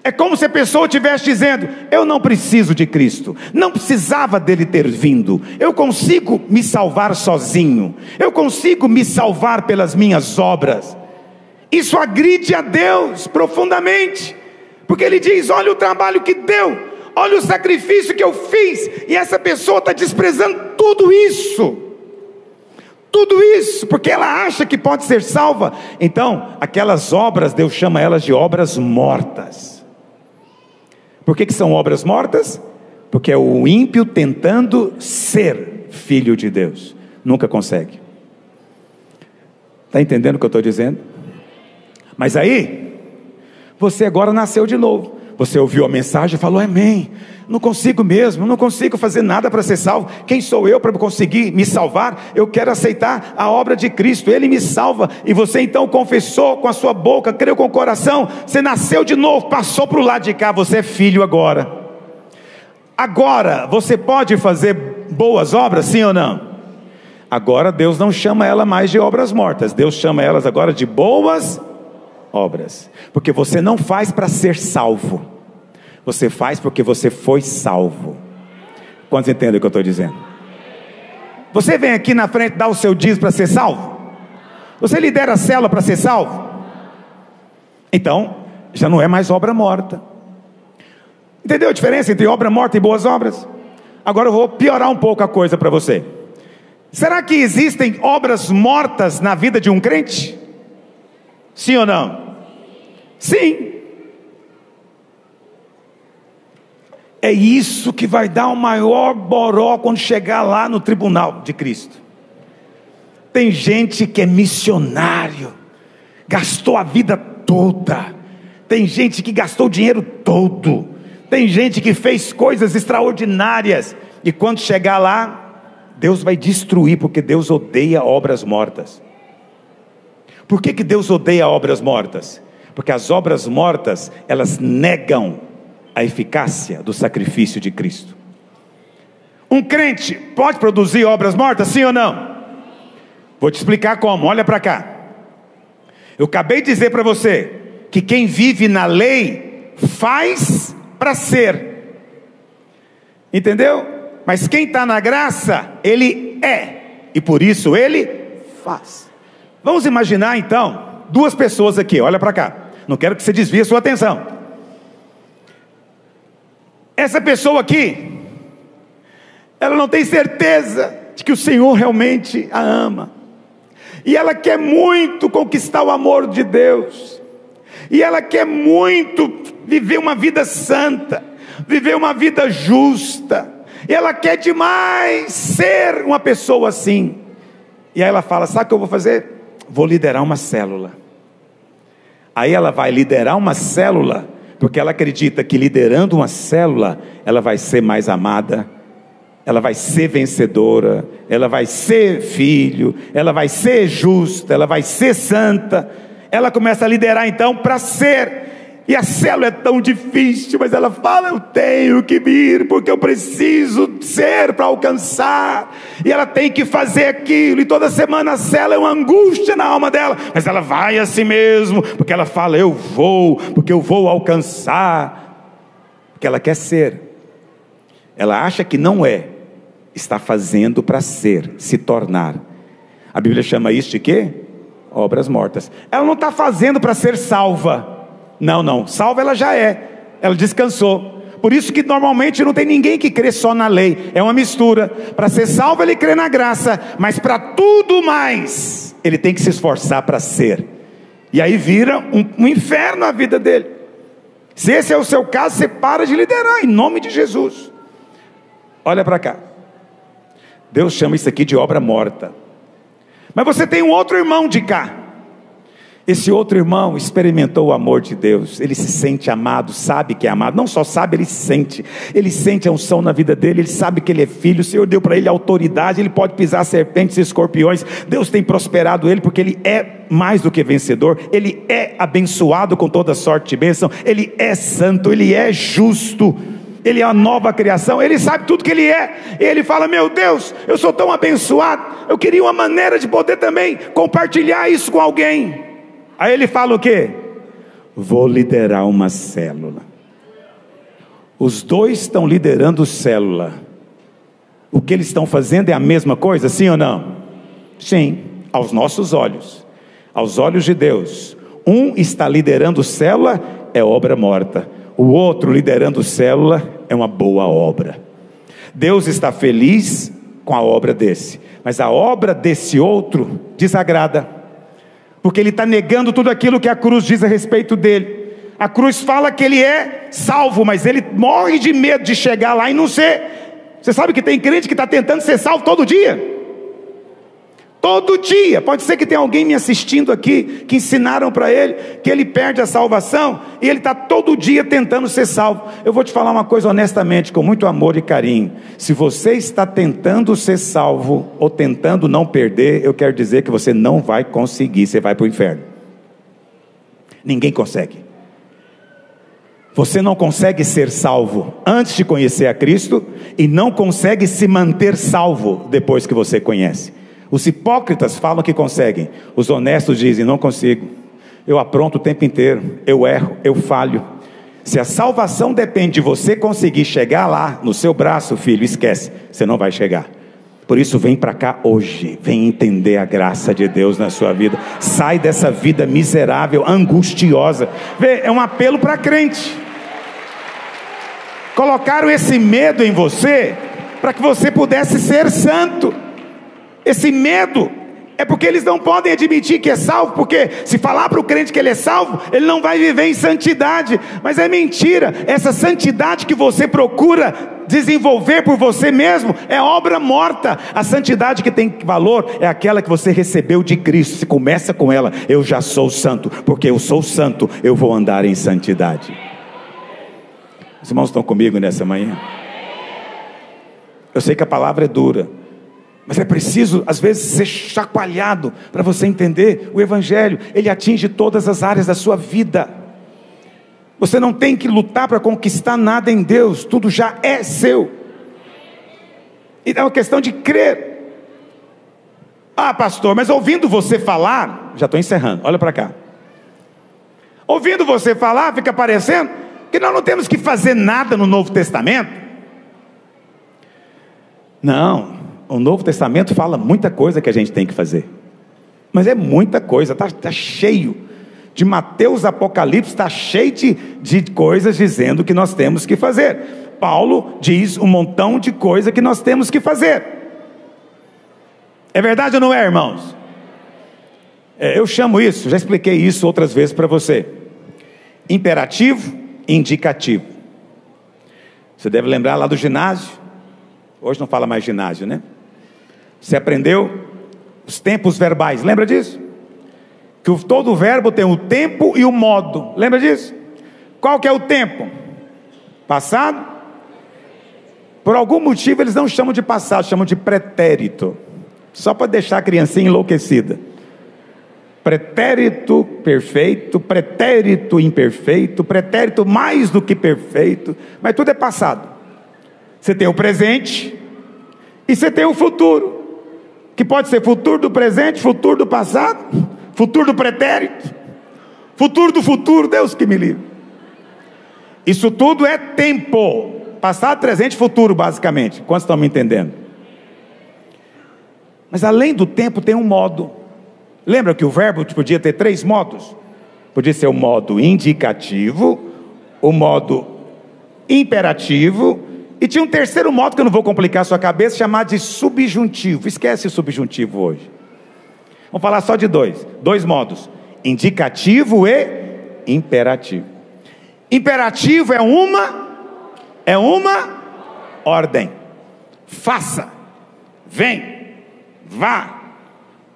É como se a pessoa estivesse dizendo: Eu não preciso de Cristo, não precisava dele ter vindo, eu consigo me salvar sozinho, eu consigo me salvar pelas minhas obras. Isso agride a Deus profundamente, porque ele diz: Olha o trabalho que deu, olha o sacrifício que eu fiz, e essa pessoa está desprezando tudo isso. Tudo isso, porque ela acha que pode ser salva. Então, aquelas obras, Deus chama elas de obras mortas. Por que, que são obras mortas? Porque é o ímpio tentando ser filho de Deus, nunca consegue. Está entendendo o que eu estou dizendo? Mas aí, você agora nasceu de novo. Você ouviu a mensagem e falou: Amém. Não consigo mesmo, não consigo fazer nada para ser salvo. Quem sou eu para conseguir me salvar? Eu quero aceitar a obra de Cristo, Ele me salva. E você então confessou com a sua boca, creu com o coração, você nasceu de novo, passou para o lado de cá, você é filho agora. Agora, você pode fazer boas obras, sim ou não? Agora Deus não chama ela mais de obras mortas, Deus chama elas agora de boas obras, porque você não faz para ser salvo. Você faz porque você foi salvo. Quantos entendem o que eu estou dizendo? Você vem aqui na frente dar o seu dízimo para ser salvo? Você lidera a célula para ser salvo? Então, já não é mais obra morta. Entendeu a diferença entre obra morta e boas obras? Agora eu vou piorar um pouco a coisa para você. Será que existem obras mortas na vida de um crente? Sim ou não? Sim. É isso que vai dar o maior boró quando chegar lá no tribunal de Cristo. Tem gente que é missionário, gastou a vida toda. Tem gente que gastou o dinheiro todo. Tem gente que fez coisas extraordinárias. E quando chegar lá, Deus vai destruir, porque Deus odeia obras mortas. Por que, que Deus odeia obras mortas? Porque as obras mortas, elas negam a eficácia do sacrifício de Cristo. Um crente pode produzir obras mortas, sim ou não? Vou te explicar como, olha para cá. Eu acabei de dizer para você que quem vive na lei faz para ser, entendeu? Mas quem está na graça, ele é, e por isso ele faz. Vamos imaginar então duas pessoas aqui, olha para cá. Não quero que você desvie a sua atenção. Essa pessoa aqui, ela não tem certeza de que o Senhor realmente a ama. E ela quer muito conquistar o amor de Deus. E ela quer muito viver uma vida santa, viver uma vida justa. E ela quer demais ser uma pessoa assim. E aí ela fala: Sabe o que eu vou fazer? Vou liderar uma célula. Aí ela vai liderar uma célula porque ela acredita que liderando uma célula, ela vai ser mais amada, ela vai ser vencedora, ela vai ser filho, ela vai ser justa, ela vai ser santa. Ela começa a liderar então para ser e a célula é tão difícil, mas ela fala: Eu tenho que vir, porque eu preciso ser para alcançar. E ela tem que fazer aquilo, e toda semana a célula é uma angústia na alma dela, mas ela vai assim mesmo, porque ela fala: Eu vou, porque eu vou alcançar. Porque ela quer ser. Ela acha que não é, está fazendo para ser, se tornar. A Bíblia chama isso de quê? Obras mortas. Ela não está fazendo para ser salva. Não, não. Salva ela já é. Ela descansou. Por isso que normalmente não tem ninguém que crê só na lei, é uma mistura. Para ser salvo, ele crê na graça, mas para tudo mais, ele tem que se esforçar para ser. E aí vira um, um inferno a vida dele. Se esse é o seu caso, você para de liderar, em nome de Jesus. Olha para cá. Deus chama isso aqui de obra morta. Mas você tem um outro irmão de cá. Esse outro irmão experimentou o amor de Deus, ele se sente amado, sabe que é amado, não só sabe, ele sente, ele sente a unção na vida dele, ele sabe que ele é filho, o Senhor deu para ele autoridade, ele pode pisar serpentes e escorpiões, Deus tem prosperado ele, porque ele é mais do que vencedor, ele é abençoado com toda sorte de bênção, ele é santo, ele é justo. Ele é a nova criação, ele sabe tudo que ele é, e ele fala: Meu Deus, eu sou tão abençoado, eu queria uma maneira de poder também compartilhar isso com alguém. Aí ele fala o quê? Vou liderar uma célula. Os dois estão liderando célula. O que eles estão fazendo é a mesma coisa, sim ou não? Sim, aos nossos olhos, aos olhos de Deus. Um está liderando célula, é obra morta. O outro liderando célula é uma boa obra. Deus está feliz com a obra desse, mas a obra desse outro desagrada porque ele está negando tudo aquilo que a cruz diz a respeito dele. A cruz fala que ele é salvo, mas ele morre de medo de chegar lá e não ser. Você sabe que tem crente que está tentando ser salvo todo dia. Todo dia, pode ser que tenha alguém me assistindo aqui que ensinaram para ele que ele perde a salvação e ele está todo dia tentando ser salvo. Eu vou te falar uma coisa honestamente, com muito amor e carinho. Se você está tentando ser salvo ou tentando não perder, eu quero dizer que você não vai conseguir, você vai para o inferno. Ninguém consegue. Você não consegue ser salvo antes de conhecer a Cristo e não consegue se manter salvo depois que você conhece. Os hipócritas falam que conseguem, os honestos dizem: não consigo. Eu apronto o tempo inteiro, eu erro, eu falho. Se a salvação depende de você conseguir chegar lá no seu braço, filho, esquece, você não vai chegar. Por isso, vem para cá hoje, vem entender a graça de Deus na sua vida. Sai dessa vida miserável, angustiosa. Vê, é um apelo para crente. Colocaram esse medo em você para que você pudesse ser santo. Esse medo é porque eles não podem admitir que é salvo, porque se falar para o crente que ele é salvo, ele não vai viver em santidade. Mas é mentira, essa santidade que você procura desenvolver por você mesmo é obra morta. A santidade que tem valor é aquela que você recebeu de Cristo. Se começa com ela, eu já sou santo, porque eu sou santo, eu vou andar em santidade. Os irmãos estão comigo nessa manhã? Eu sei que a palavra é dura. Mas é preciso, às vezes, ser chacoalhado para você entender o Evangelho. Ele atinge todas as áreas da sua vida. Você não tem que lutar para conquistar nada em Deus, tudo já é seu. E é uma questão de crer. Ah, pastor, mas ouvindo você falar, já estou encerrando, olha para cá. Ouvindo você falar, fica parecendo que nós não temos que fazer nada no Novo Testamento. Não, o Novo Testamento fala muita coisa que a gente tem que fazer. Mas é muita coisa, está tá cheio. De Mateus Apocalipse está cheio de, de coisas dizendo que nós temos que fazer. Paulo diz um montão de coisa que nós temos que fazer. É verdade ou não é, irmãos? É, eu chamo isso, já expliquei isso outras vezes para você. Imperativo indicativo. Você deve lembrar lá do ginásio. Hoje não fala mais ginásio, né? Você aprendeu os tempos verbais, lembra disso? Que todo verbo tem o tempo e o modo, lembra disso? Qual que é o tempo? Passado? Por algum motivo eles não chamam de passado, chamam de pretérito. Só para deixar a criancinha enlouquecida. Pretérito perfeito, pretérito imperfeito, pretérito mais do que perfeito, mas tudo é passado. Você tem o presente e você tem o futuro que pode ser futuro do presente, futuro do passado, futuro do pretérito, futuro do futuro, Deus que me livre. Isso tudo é tempo, passado, presente, futuro, basicamente. Quantos estão me entendendo? Mas além do tempo tem um modo. Lembra que o verbo podia ter três modos? Podia ser o modo indicativo, o modo imperativo, e tinha um terceiro modo que eu não vou complicar a sua cabeça, chamado de subjuntivo. Esquece o subjuntivo hoje. Vamos falar só de dois, dois modos: indicativo e imperativo. Imperativo é uma é uma ordem. Faça, vem, vá,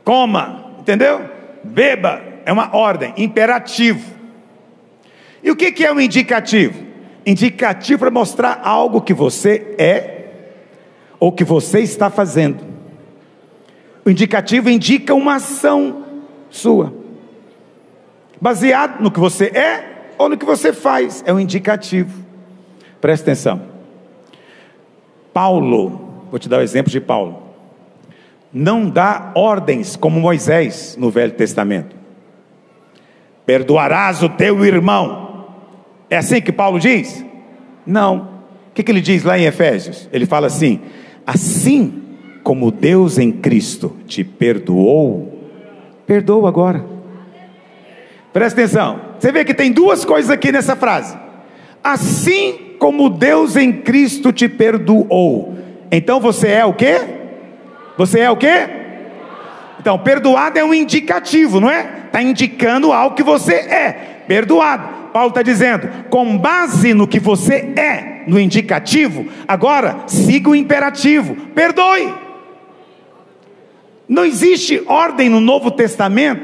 coma, entendeu? Beba, é uma ordem, imperativo. E o que é o um indicativo? Indicativo para mostrar algo que você é ou que você está fazendo. O indicativo indica uma ação sua, baseado no que você é ou no que você faz. É um indicativo. Presta atenção. Paulo, vou te dar o exemplo de Paulo, não dá ordens como Moisés no Velho Testamento. Perdoarás o teu irmão. É assim que Paulo diz? Não. O que, que ele diz lá em Efésios? Ele fala assim: assim como Deus em Cristo te perdoou, perdoa agora. Presta atenção. Você vê que tem duas coisas aqui nessa frase. Assim como Deus em Cristo te perdoou. Então você é o quê? Você é o quê? Então, perdoado é um indicativo, não é? Está indicando algo que você é. Perdoado. Paulo está dizendo, com base no que você é, no indicativo, agora siga o imperativo: perdoe. Não existe ordem no Novo Testamento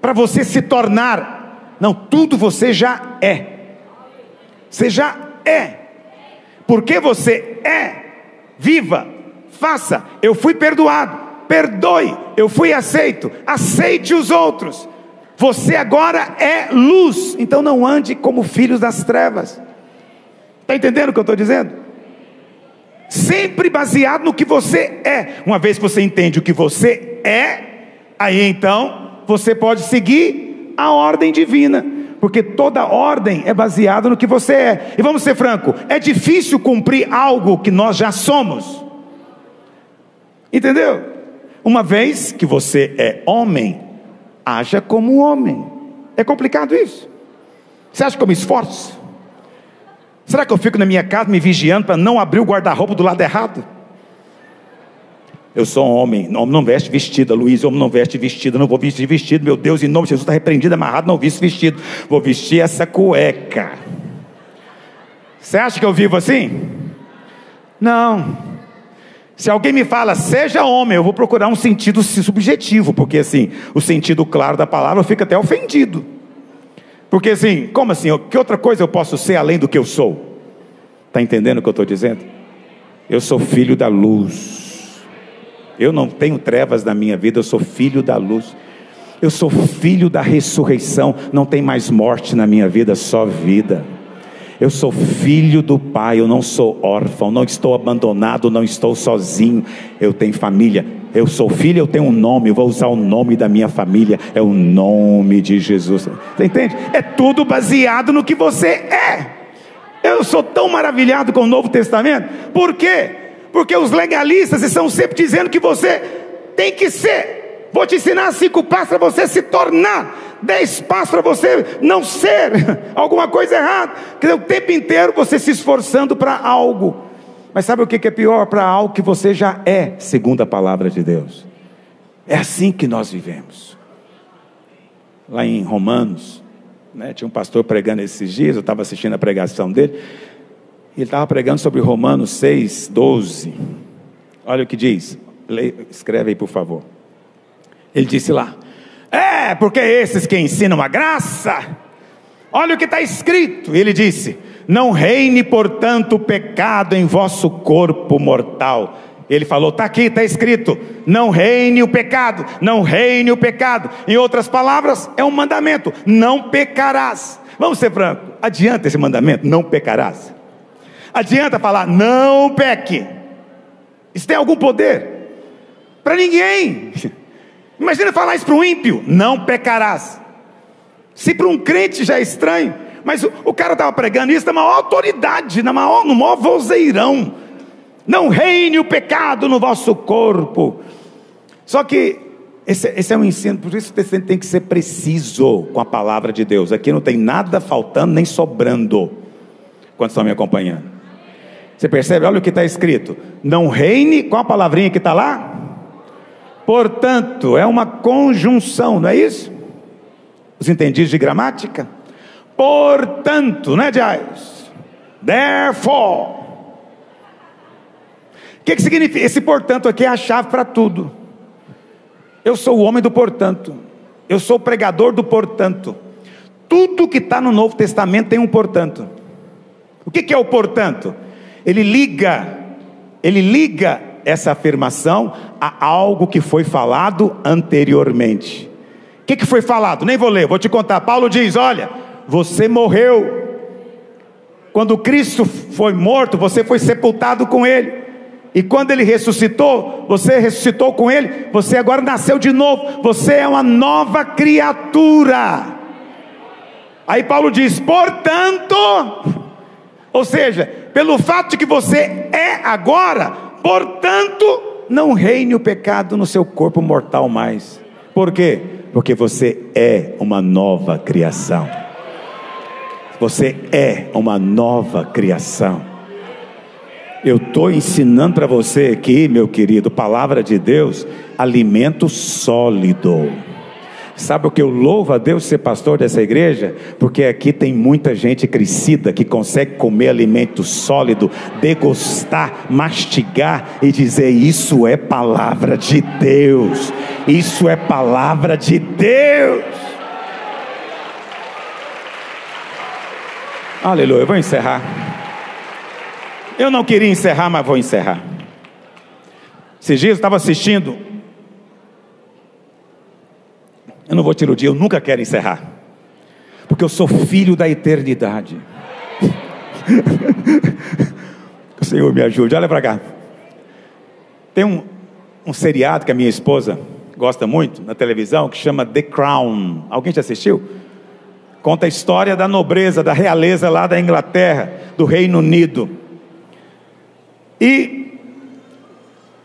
para você se tornar. Não, tudo você já é. Você já é. Porque você é, viva, faça. Eu fui perdoado, perdoe. Eu fui aceito, aceite os outros. Você agora é luz, então não ande como filhos das trevas. Está entendendo o que eu estou dizendo? sempre baseado no que você é. Uma vez que você entende o que você é, aí então você pode seguir a ordem divina, porque toda ordem é baseada no que você é. E vamos ser franco, é difícil cumprir algo que nós já somos. Entendeu? Uma vez que você é homem, haja como homem. É complicado isso. Você acha que eu me esforço? Será que eu fico na minha casa me vigiando para não abrir o guarda-roupa do lado errado? Eu sou um homem, homem não veste vestida, Luiz, homem não veste vestida, não vou vestir vestido, meu Deus, em nome de Jesus está repreendido, amarrado, não visto vestido, vou vestir essa cueca. Você acha que eu vivo assim? Não. Se alguém me fala, seja homem, eu vou procurar um sentido subjetivo, porque assim, o sentido claro da palavra fica até ofendido. Porque assim, como assim? Que outra coisa eu posso ser além do que eu sou? Está entendendo o que eu estou dizendo? Eu sou filho da luz. Eu não tenho trevas na minha vida, eu sou filho da luz. Eu sou filho da ressurreição, não tem mais morte na minha vida, só vida. Eu sou filho do Pai, eu não sou órfão, não estou abandonado, não estou sozinho, eu tenho família. Eu sou filho, eu tenho um nome, eu vou usar o nome da minha família, é o nome de Jesus. Você entende? É tudo baseado no que você é. Eu sou tão maravilhado com o Novo Testamento, por quê? Porque os legalistas estão sempre dizendo que você tem que ser. Vou te ensinar cinco passos para você se tornar dez passos para você não ser alguma coisa errada. Quer dizer, o tempo inteiro você se esforçando para algo. Mas sabe o que é pior? Para algo que você já é, segundo a palavra de Deus. É assim que nós vivemos. Lá em Romanos, né, tinha um pastor pregando esses dias, eu estava assistindo a pregação dele, ele estava pregando sobre Romanos 6, 12. Olha o que diz, escreve aí por favor. Ele disse lá: é, porque esses que ensinam a graça, olha o que está escrito. Ele disse: Não reine, portanto, o pecado em vosso corpo mortal. Ele falou: está aqui, está escrito: não reine o pecado, não reine o pecado. Em outras palavras, é um mandamento: não pecarás. Vamos ser francos, adianta esse mandamento: não pecarás. Adianta falar: não peque. Isso tem algum poder? Para ninguém. Imagina falar isso para um ímpio: não pecarás. Se para um crente já é estranho, mas o, o cara estava pregando isso na maior autoridade, na maior, no maior vozeirão. Não reine o pecado no vosso corpo. Só que esse, esse, é um ensino, por isso você tem que ser preciso com a palavra de Deus. Aqui não tem nada faltando nem sobrando. Quantos estão me acompanhando? Você percebe? Olha o que está escrito: não reine, qual a palavrinha que está lá? Portanto, é uma conjunção, não é isso? Os entendidos de gramática? Portanto, né, Jais? Therefore. O que, que significa? Esse portanto aqui é a chave para tudo. Eu sou o homem do portanto. Eu sou o pregador do portanto. Tudo que está no Novo Testamento tem um portanto. O que, que é o portanto? Ele liga, ele liga essa afirmação a algo que foi falado anteriormente. O que, que foi falado? Nem vou ler, vou te contar. Paulo diz: Olha, você morreu. Quando Cristo foi morto, você foi sepultado com Ele. E quando ele ressuscitou, você ressuscitou com ele, você agora nasceu de novo, você é uma nova criatura. Aí Paulo diz: portanto, ou seja, pelo fato de que você é agora, portanto, não reine o pecado no seu corpo mortal mais. Por quê? Porque você é uma nova criação. Você é uma nova criação. Eu estou ensinando para você aqui, meu querido, palavra de Deus, alimento sólido. Sabe o que eu louvo a Deus ser pastor dessa igreja? Porque aqui tem muita gente crescida que consegue comer alimento sólido, degustar, mastigar e dizer: Isso é palavra de Deus, isso é palavra de Deus. Aleluia, eu vou encerrar. Eu não queria encerrar, mas vou encerrar. Esses dias eu estava assistindo. Eu não vou te iludir, eu nunca quero encerrar. Porque eu sou filho da eternidade. o Senhor me ajude. Olha para cá. Tem um, um seriado que a minha esposa gosta muito na televisão que chama The Crown. Alguém já assistiu? Conta a história da nobreza, da realeza lá da Inglaterra, do Reino Unido. E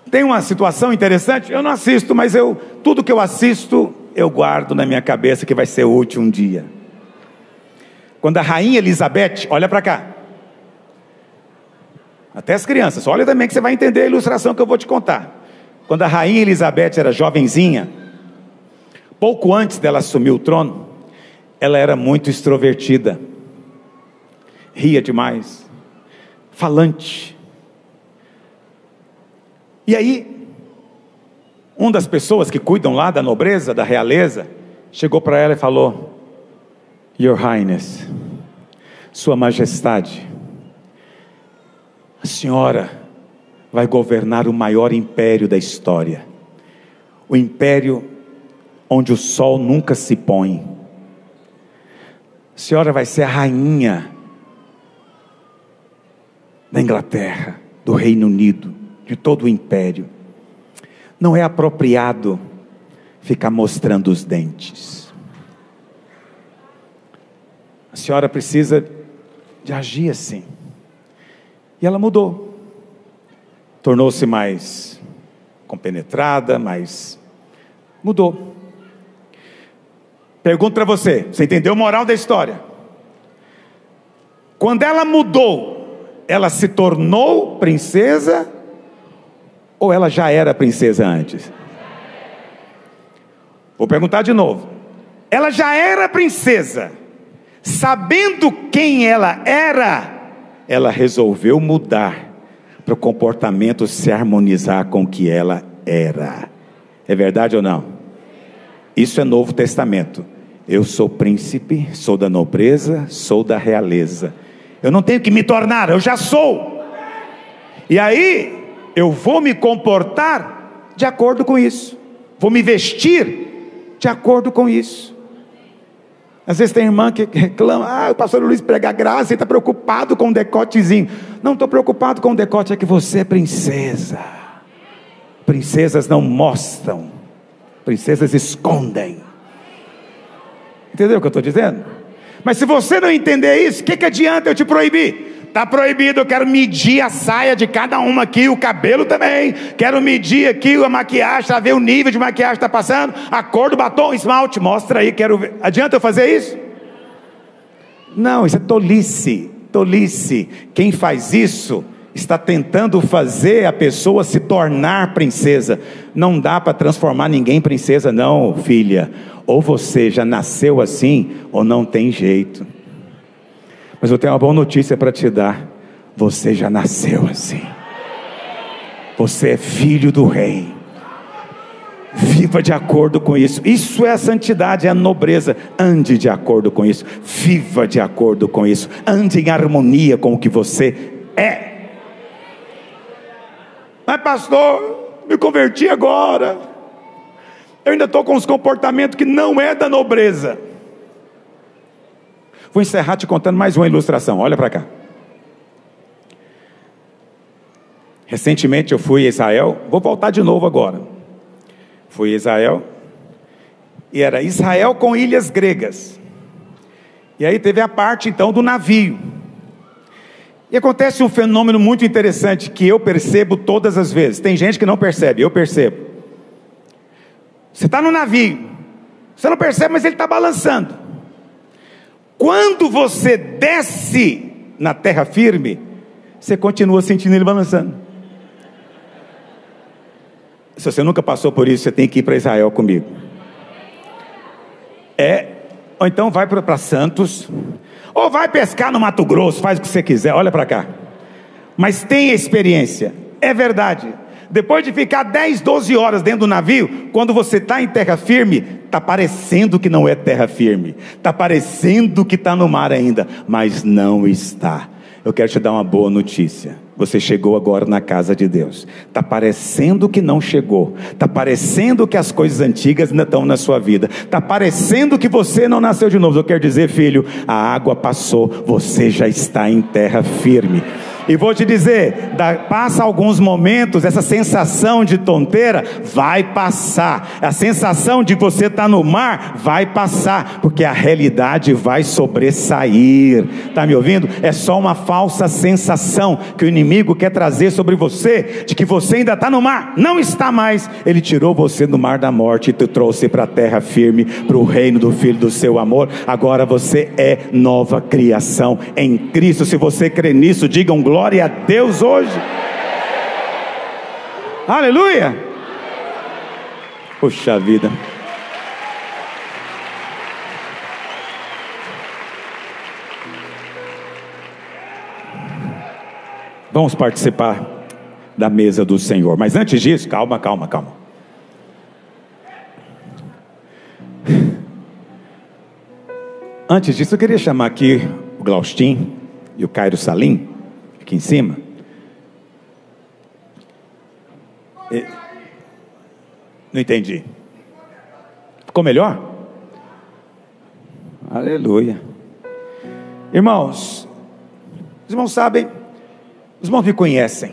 tem uma situação interessante, eu não assisto, mas eu tudo que eu assisto, eu guardo na minha cabeça que vai ser útil um dia. Quando a rainha Elizabeth, olha para cá. Até as crianças, olha também que você vai entender a ilustração que eu vou te contar. Quando a rainha Elizabeth era jovenzinha, pouco antes dela assumir o trono, ela era muito extrovertida, ria demais, falante, e aí, uma das pessoas que cuidam lá da nobreza, da realeza, chegou para ela e falou: Your Highness, Sua Majestade, a senhora vai governar o maior império da história, o império onde o sol nunca se põe. A senhora vai ser a rainha da Inglaterra, do Reino Unido de todo o império. Não é apropriado ficar mostrando os dentes. A senhora precisa de agir assim. E ela mudou. Tornou-se mais compenetrada, mais. Mudou. Pergunto para você: você entendeu o moral da história? Quando ela mudou, ela se tornou princesa ou ela já era princesa antes? Vou perguntar de novo. Ela já era princesa, sabendo quem ela era, ela resolveu mudar para o comportamento se harmonizar com o que ela era. É verdade ou não? Isso é Novo Testamento. Eu sou príncipe, sou da nobreza, sou da realeza. Eu não tenho que me tornar, eu já sou. E aí, eu vou me comportar de acordo com isso, vou me vestir de acordo com isso. Às vezes tem irmã que reclama, ah, o pastor Luiz prega graça e está preocupado com o decotezinho. Não estou preocupado com o decote, é que você é princesa. Princesas não mostram, princesas escondem. Entendeu o que eu estou dizendo? Mas se você não entender isso, o que, que adianta eu te proibir? Está proibido, eu quero medir a saia de cada uma aqui, o cabelo também. Quero medir aqui a maquiagem, para ver o nível de maquiagem que está passando, a cor do batom, esmalte, mostra aí, quero ver. Adianta eu fazer isso? Não, isso é tolice. tolice. Quem faz isso está tentando fazer a pessoa se tornar princesa. Não dá para transformar ninguém em princesa, não, filha. Ou você já nasceu assim, ou não tem jeito. Mas eu tenho uma boa notícia para te dar: você já nasceu assim. Você é filho do rei. Viva de acordo com isso. Isso é a santidade, é a nobreza. Ande de acordo com isso. Viva de acordo com isso. Ande em harmonia com o que você é. Mas, pastor, me converti agora. Eu ainda estou com os comportamentos que não é da nobreza. Vou encerrar te contando mais uma ilustração. Olha para cá. Recentemente eu fui a Israel, vou voltar de novo agora. Fui a Israel, e era Israel com ilhas gregas. E aí teve a parte então do navio. E acontece um fenômeno muito interessante que eu percebo todas as vezes. Tem gente que não percebe, eu percebo. Você está no navio, você não percebe, mas ele está balançando. Quando você desce na terra firme, você continua sentindo ele balançando. Se você nunca passou por isso, você tem que ir para Israel comigo. É, ou então vai para Santos, ou vai pescar no Mato Grosso, faz o que você quiser, olha para cá. Mas tem experiência, é verdade. Depois de ficar 10, 12 horas dentro do navio, quando você está em terra firme, está parecendo que não é terra firme, está parecendo que está no mar ainda, mas não está. Eu quero te dar uma boa notícia. Você chegou agora na casa de Deus. Está parecendo que não chegou. Está parecendo que as coisas antigas ainda estão na sua vida. Está parecendo que você não nasceu de novo. Eu quero dizer, filho, a água passou. Você já está em terra firme. E vou te dizer, dá, passa alguns momentos, essa sensação de tonteira vai passar. A sensação de você estar tá no mar vai passar, porque a realidade vai sobressair. Está me ouvindo? É só uma falsa sensação que o inimigo quer trazer sobre você, de que você ainda está no mar. Não está mais. Ele tirou você do mar da morte e te trouxe para a terra firme, para o reino do Filho do seu amor. Agora você é nova criação em Cristo. Se você crê nisso, diga um glória Glória a Deus hoje. Aleluia. Puxa vida. Vamos participar da mesa do Senhor. Mas antes disso, calma, calma, calma. Antes disso, eu queria chamar aqui o Glaustin e o Cairo Salim em cima. E... Não entendi. Ficou melhor? Aleluia. Irmãos, os irmãos sabem, os irmãos me conhecem.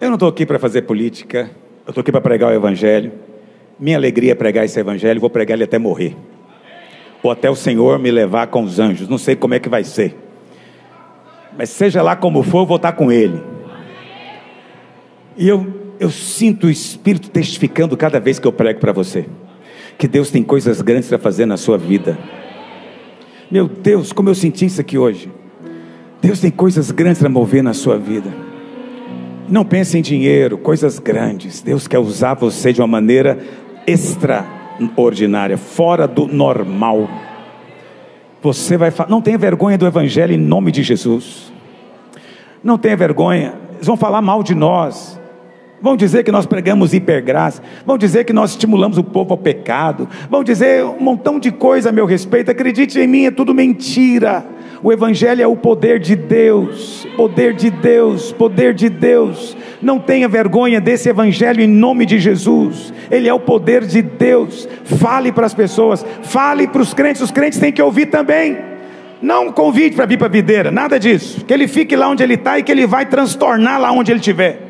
Eu não estou aqui para fazer política, eu estou aqui para pregar o Evangelho. Minha alegria é pregar esse Evangelho, vou pregar ele até morrer. Ou até o Senhor me levar com os anjos, não sei como é que vai ser. Mas seja lá como for, eu vou estar com Ele. E eu, eu sinto o Espírito testificando cada vez que eu prego para você. Que Deus tem coisas grandes para fazer na sua vida. Meu Deus, como eu senti isso aqui hoje. Deus tem coisas grandes para mover na sua vida. Não pense em dinheiro, coisas grandes. Deus quer usar você de uma maneira extraordinária, fora do normal. Você vai falar, não tenha vergonha do Evangelho em nome de Jesus. Não tenha vergonha. Eles vão falar mal de nós. Vão dizer que nós pregamos hipergraça. Vão dizer que nós estimulamos o povo ao pecado. Vão dizer um montão de coisa a meu respeito. Acredite em mim, é tudo mentira. O Evangelho é o poder de Deus. Poder de Deus. Poder de Deus. Não tenha vergonha desse Evangelho em nome de Jesus. Ele é o poder de Deus. Fale para as pessoas. Fale para os crentes. Os crentes têm que ouvir também. Não convide para vir para a videira, nada disso. Que ele fique lá onde ele está e que ele vai transtornar lá onde ele estiver.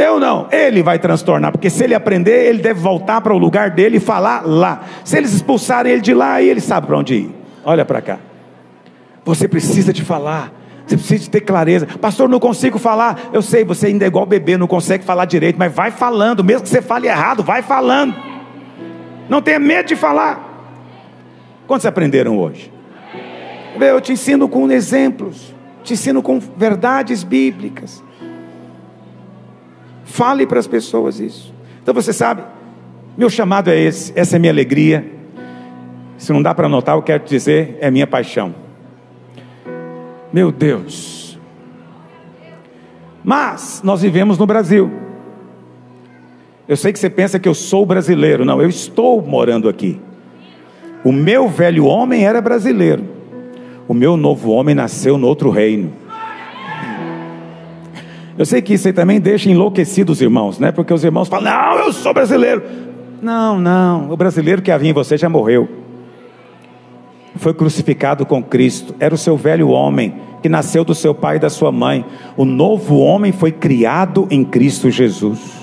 Eu não, ele vai transtornar, porque se ele aprender, ele deve voltar para o lugar dele e falar lá. Se eles expulsarem ele de lá, aí ele sabe para onde ir. Olha para cá. Você precisa de falar. Você precisa de ter clareza. Pastor, não consigo falar. Eu sei, você ainda é igual bebê, não consegue falar direito, mas vai falando, mesmo que você fale errado, vai falando. Não tenha medo de falar. Quantos aprenderam hoje? Eu te ensino com exemplos, te ensino com verdades bíblicas. Fale para as pessoas isso. Então você sabe, meu chamado é esse, essa é minha alegria. Se não dá para anotar, eu quero te dizer, é minha paixão. Meu Deus. Mas nós vivemos no Brasil. Eu sei que você pensa que eu sou brasileiro. Não, eu estou morando aqui. O meu velho homem era brasileiro. O meu novo homem nasceu no outro reino. Eu sei que isso aí também deixa enlouquecido os irmãos, né? Porque os irmãos falam: Não, eu sou brasileiro. Não, não. O brasileiro que havia em você já morreu. Foi crucificado com Cristo. Era o seu velho homem que nasceu do seu pai e da sua mãe. O novo homem foi criado em Cristo Jesus.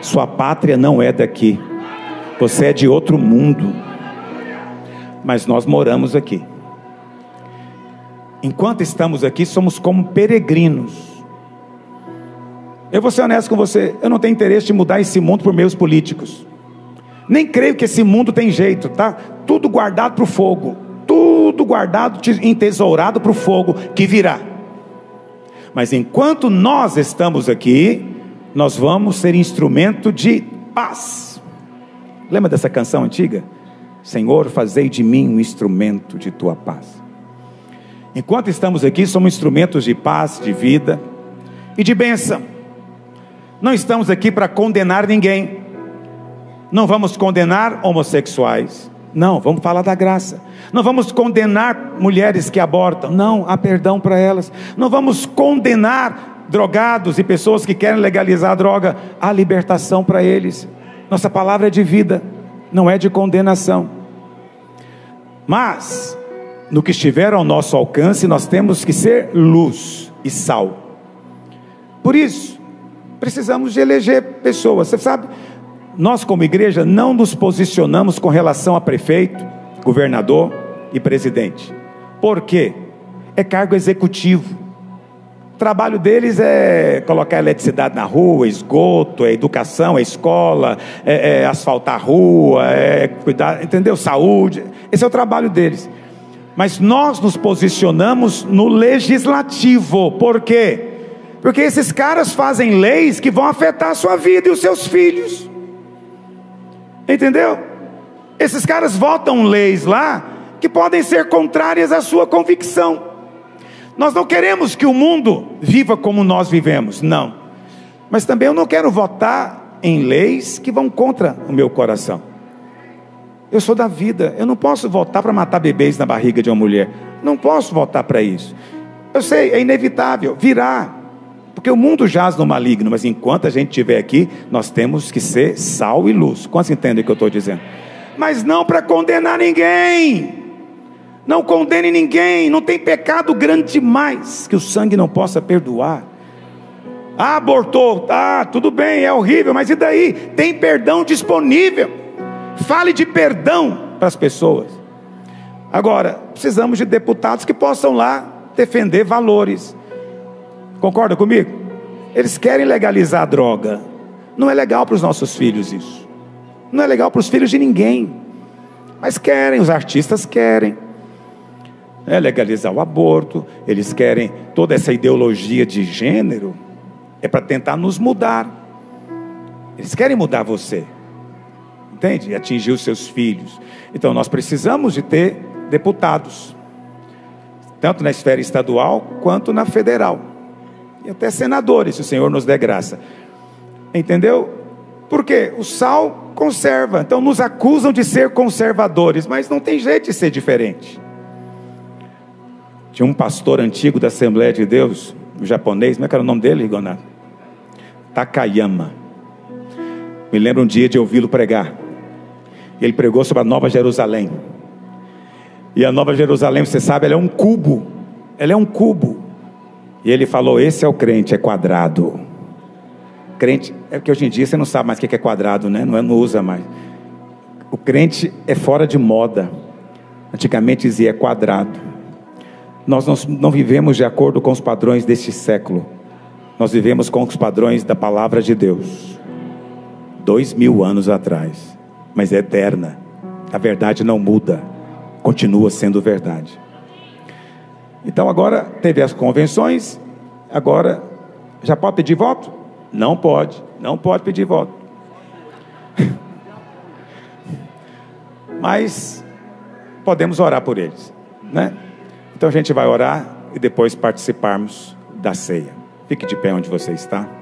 Sua pátria não é daqui. Você é de outro mundo. Mas nós moramos aqui. Enquanto estamos aqui, somos como peregrinos. Eu vou ser honesto com você, eu não tenho interesse de mudar esse mundo por meios políticos. Nem creio que esse mundo tem jeito, tá? Tudo guardado para o fogo, tudo guardado, entesourado para o fogo que virá. Mas enquanto nós estamos aqui, nós vamos ser instrumento de paz. Lembra dessa canção antiga? Senhor, fazei de mim um instrumento de tua paz. Enquanto estamos aqui, somos instrumentos de paz, de vida e de bênção. Não estamos aqui para condenar ninguém. Não vamos condenar homossexuais. Não, vamos falar da graça. Não vamos condenar mulheres que abortam. Não, há perdão para elas. Não vamos condenar drogados e pessoas que querem legalizar a droga. Há libertação para eles. Nossa palavra é de vida, não é de condenação. Mas no que estiver ao nosso alcance, nós temos que ser luz e sal. Por isso, precisamos de eleger pessoas. Você sabe, nós como igreja não nos posicionamos com relação a prefeito, governador e presidente. Por quê? É cargo executivo. O trabalho deles é colocar eletricidade na rua, esgoto, é educação, é escola, é, é asfaltar a rua, é cuidar, entendeu? Saúde. Esse é o trabalho deles mas nós nos posicionamos no legislativo. Por quê? Porque esses caras fazem leis que vão afetar a sua vida e os seus filhos. Entendeu? Esses caras votam leis lá que podem ser contrárias à sua convicção. Nós não queremos que o mundo viva como nós vivemos, não. Mas também eu não quero votar em leis que vão contra o meu coração. Eu sou da vida. Eu não posso voltar para matar bebês na barriga de uma mulher. Não posso voltar para isso. Eu sei, é inevitável, virá. Porque o mundo jaz no maligno, mas enquanto a gente estiver aqui, nós temos que ser sal e luz. Quantos entendem o que eu estou dizendo? Mas não para condenar ninguém. Não condene ninguém. Não tem pecado grande demais que o sangue não possa perdoar. Ah, abortou, tá, tudo bem, é horrível, mas e daí? Tem perdão disponível. Fale de perdão para as pessoas. Agora, precisamos de deputados que possam lá defender valores. Concorda comigo? Eles querem legalizar a droga. Não é legal para os nossos filhos isso. Não é legal para os filhos de ninguém. Mas querem, os artistas querem. É legalizar o aborto, eles querem toda essa ideologia de gênero, é para tentar nos mudar. Eles querem mudar você entende? E atingir os seus filhos. Então nós precisamos de ter deputados, tanto na esfera estadual quanto na federal, e até senadores, se o Senhor nos der graça. Entendeu? Porque o sal conserva, então nos acusam de ser conservadores, mas não tem jeito de ser diferente. Tinha um pastor antigo da Assembleia de Deus, um japonês, como é que era o nome dele, Rigonato? Takayama. Me lembro um dia de ouvi-lo pregar. Ele pregou sobre a Nova Jerusalém. E a Nova Jerusalém, você sabe, ela é um cubo. Ela é um cubo. E ele falou: esse é o crente, é quadrado. Crente, é que hoje em dia você não sabe mais o que é quadrado, né? Não, é, não usa mais. O crente é fora de moda. Antigamente dizia é quadrado. Nós não, não vivemos de acordo com os padrões deste século. Nós vivemos com os padrões da palavra de Deus. Dois mil anos atrás mas é eterna. A verdade não muda, continua sendo verdade. Então agora teve as convenções, agora já pode pedir voto? Não pode, não pode pedir voto. Mas podemos orar por eles, né? Então a gente vai orar e depois participarmos da ceia. Fique de pé onde você está.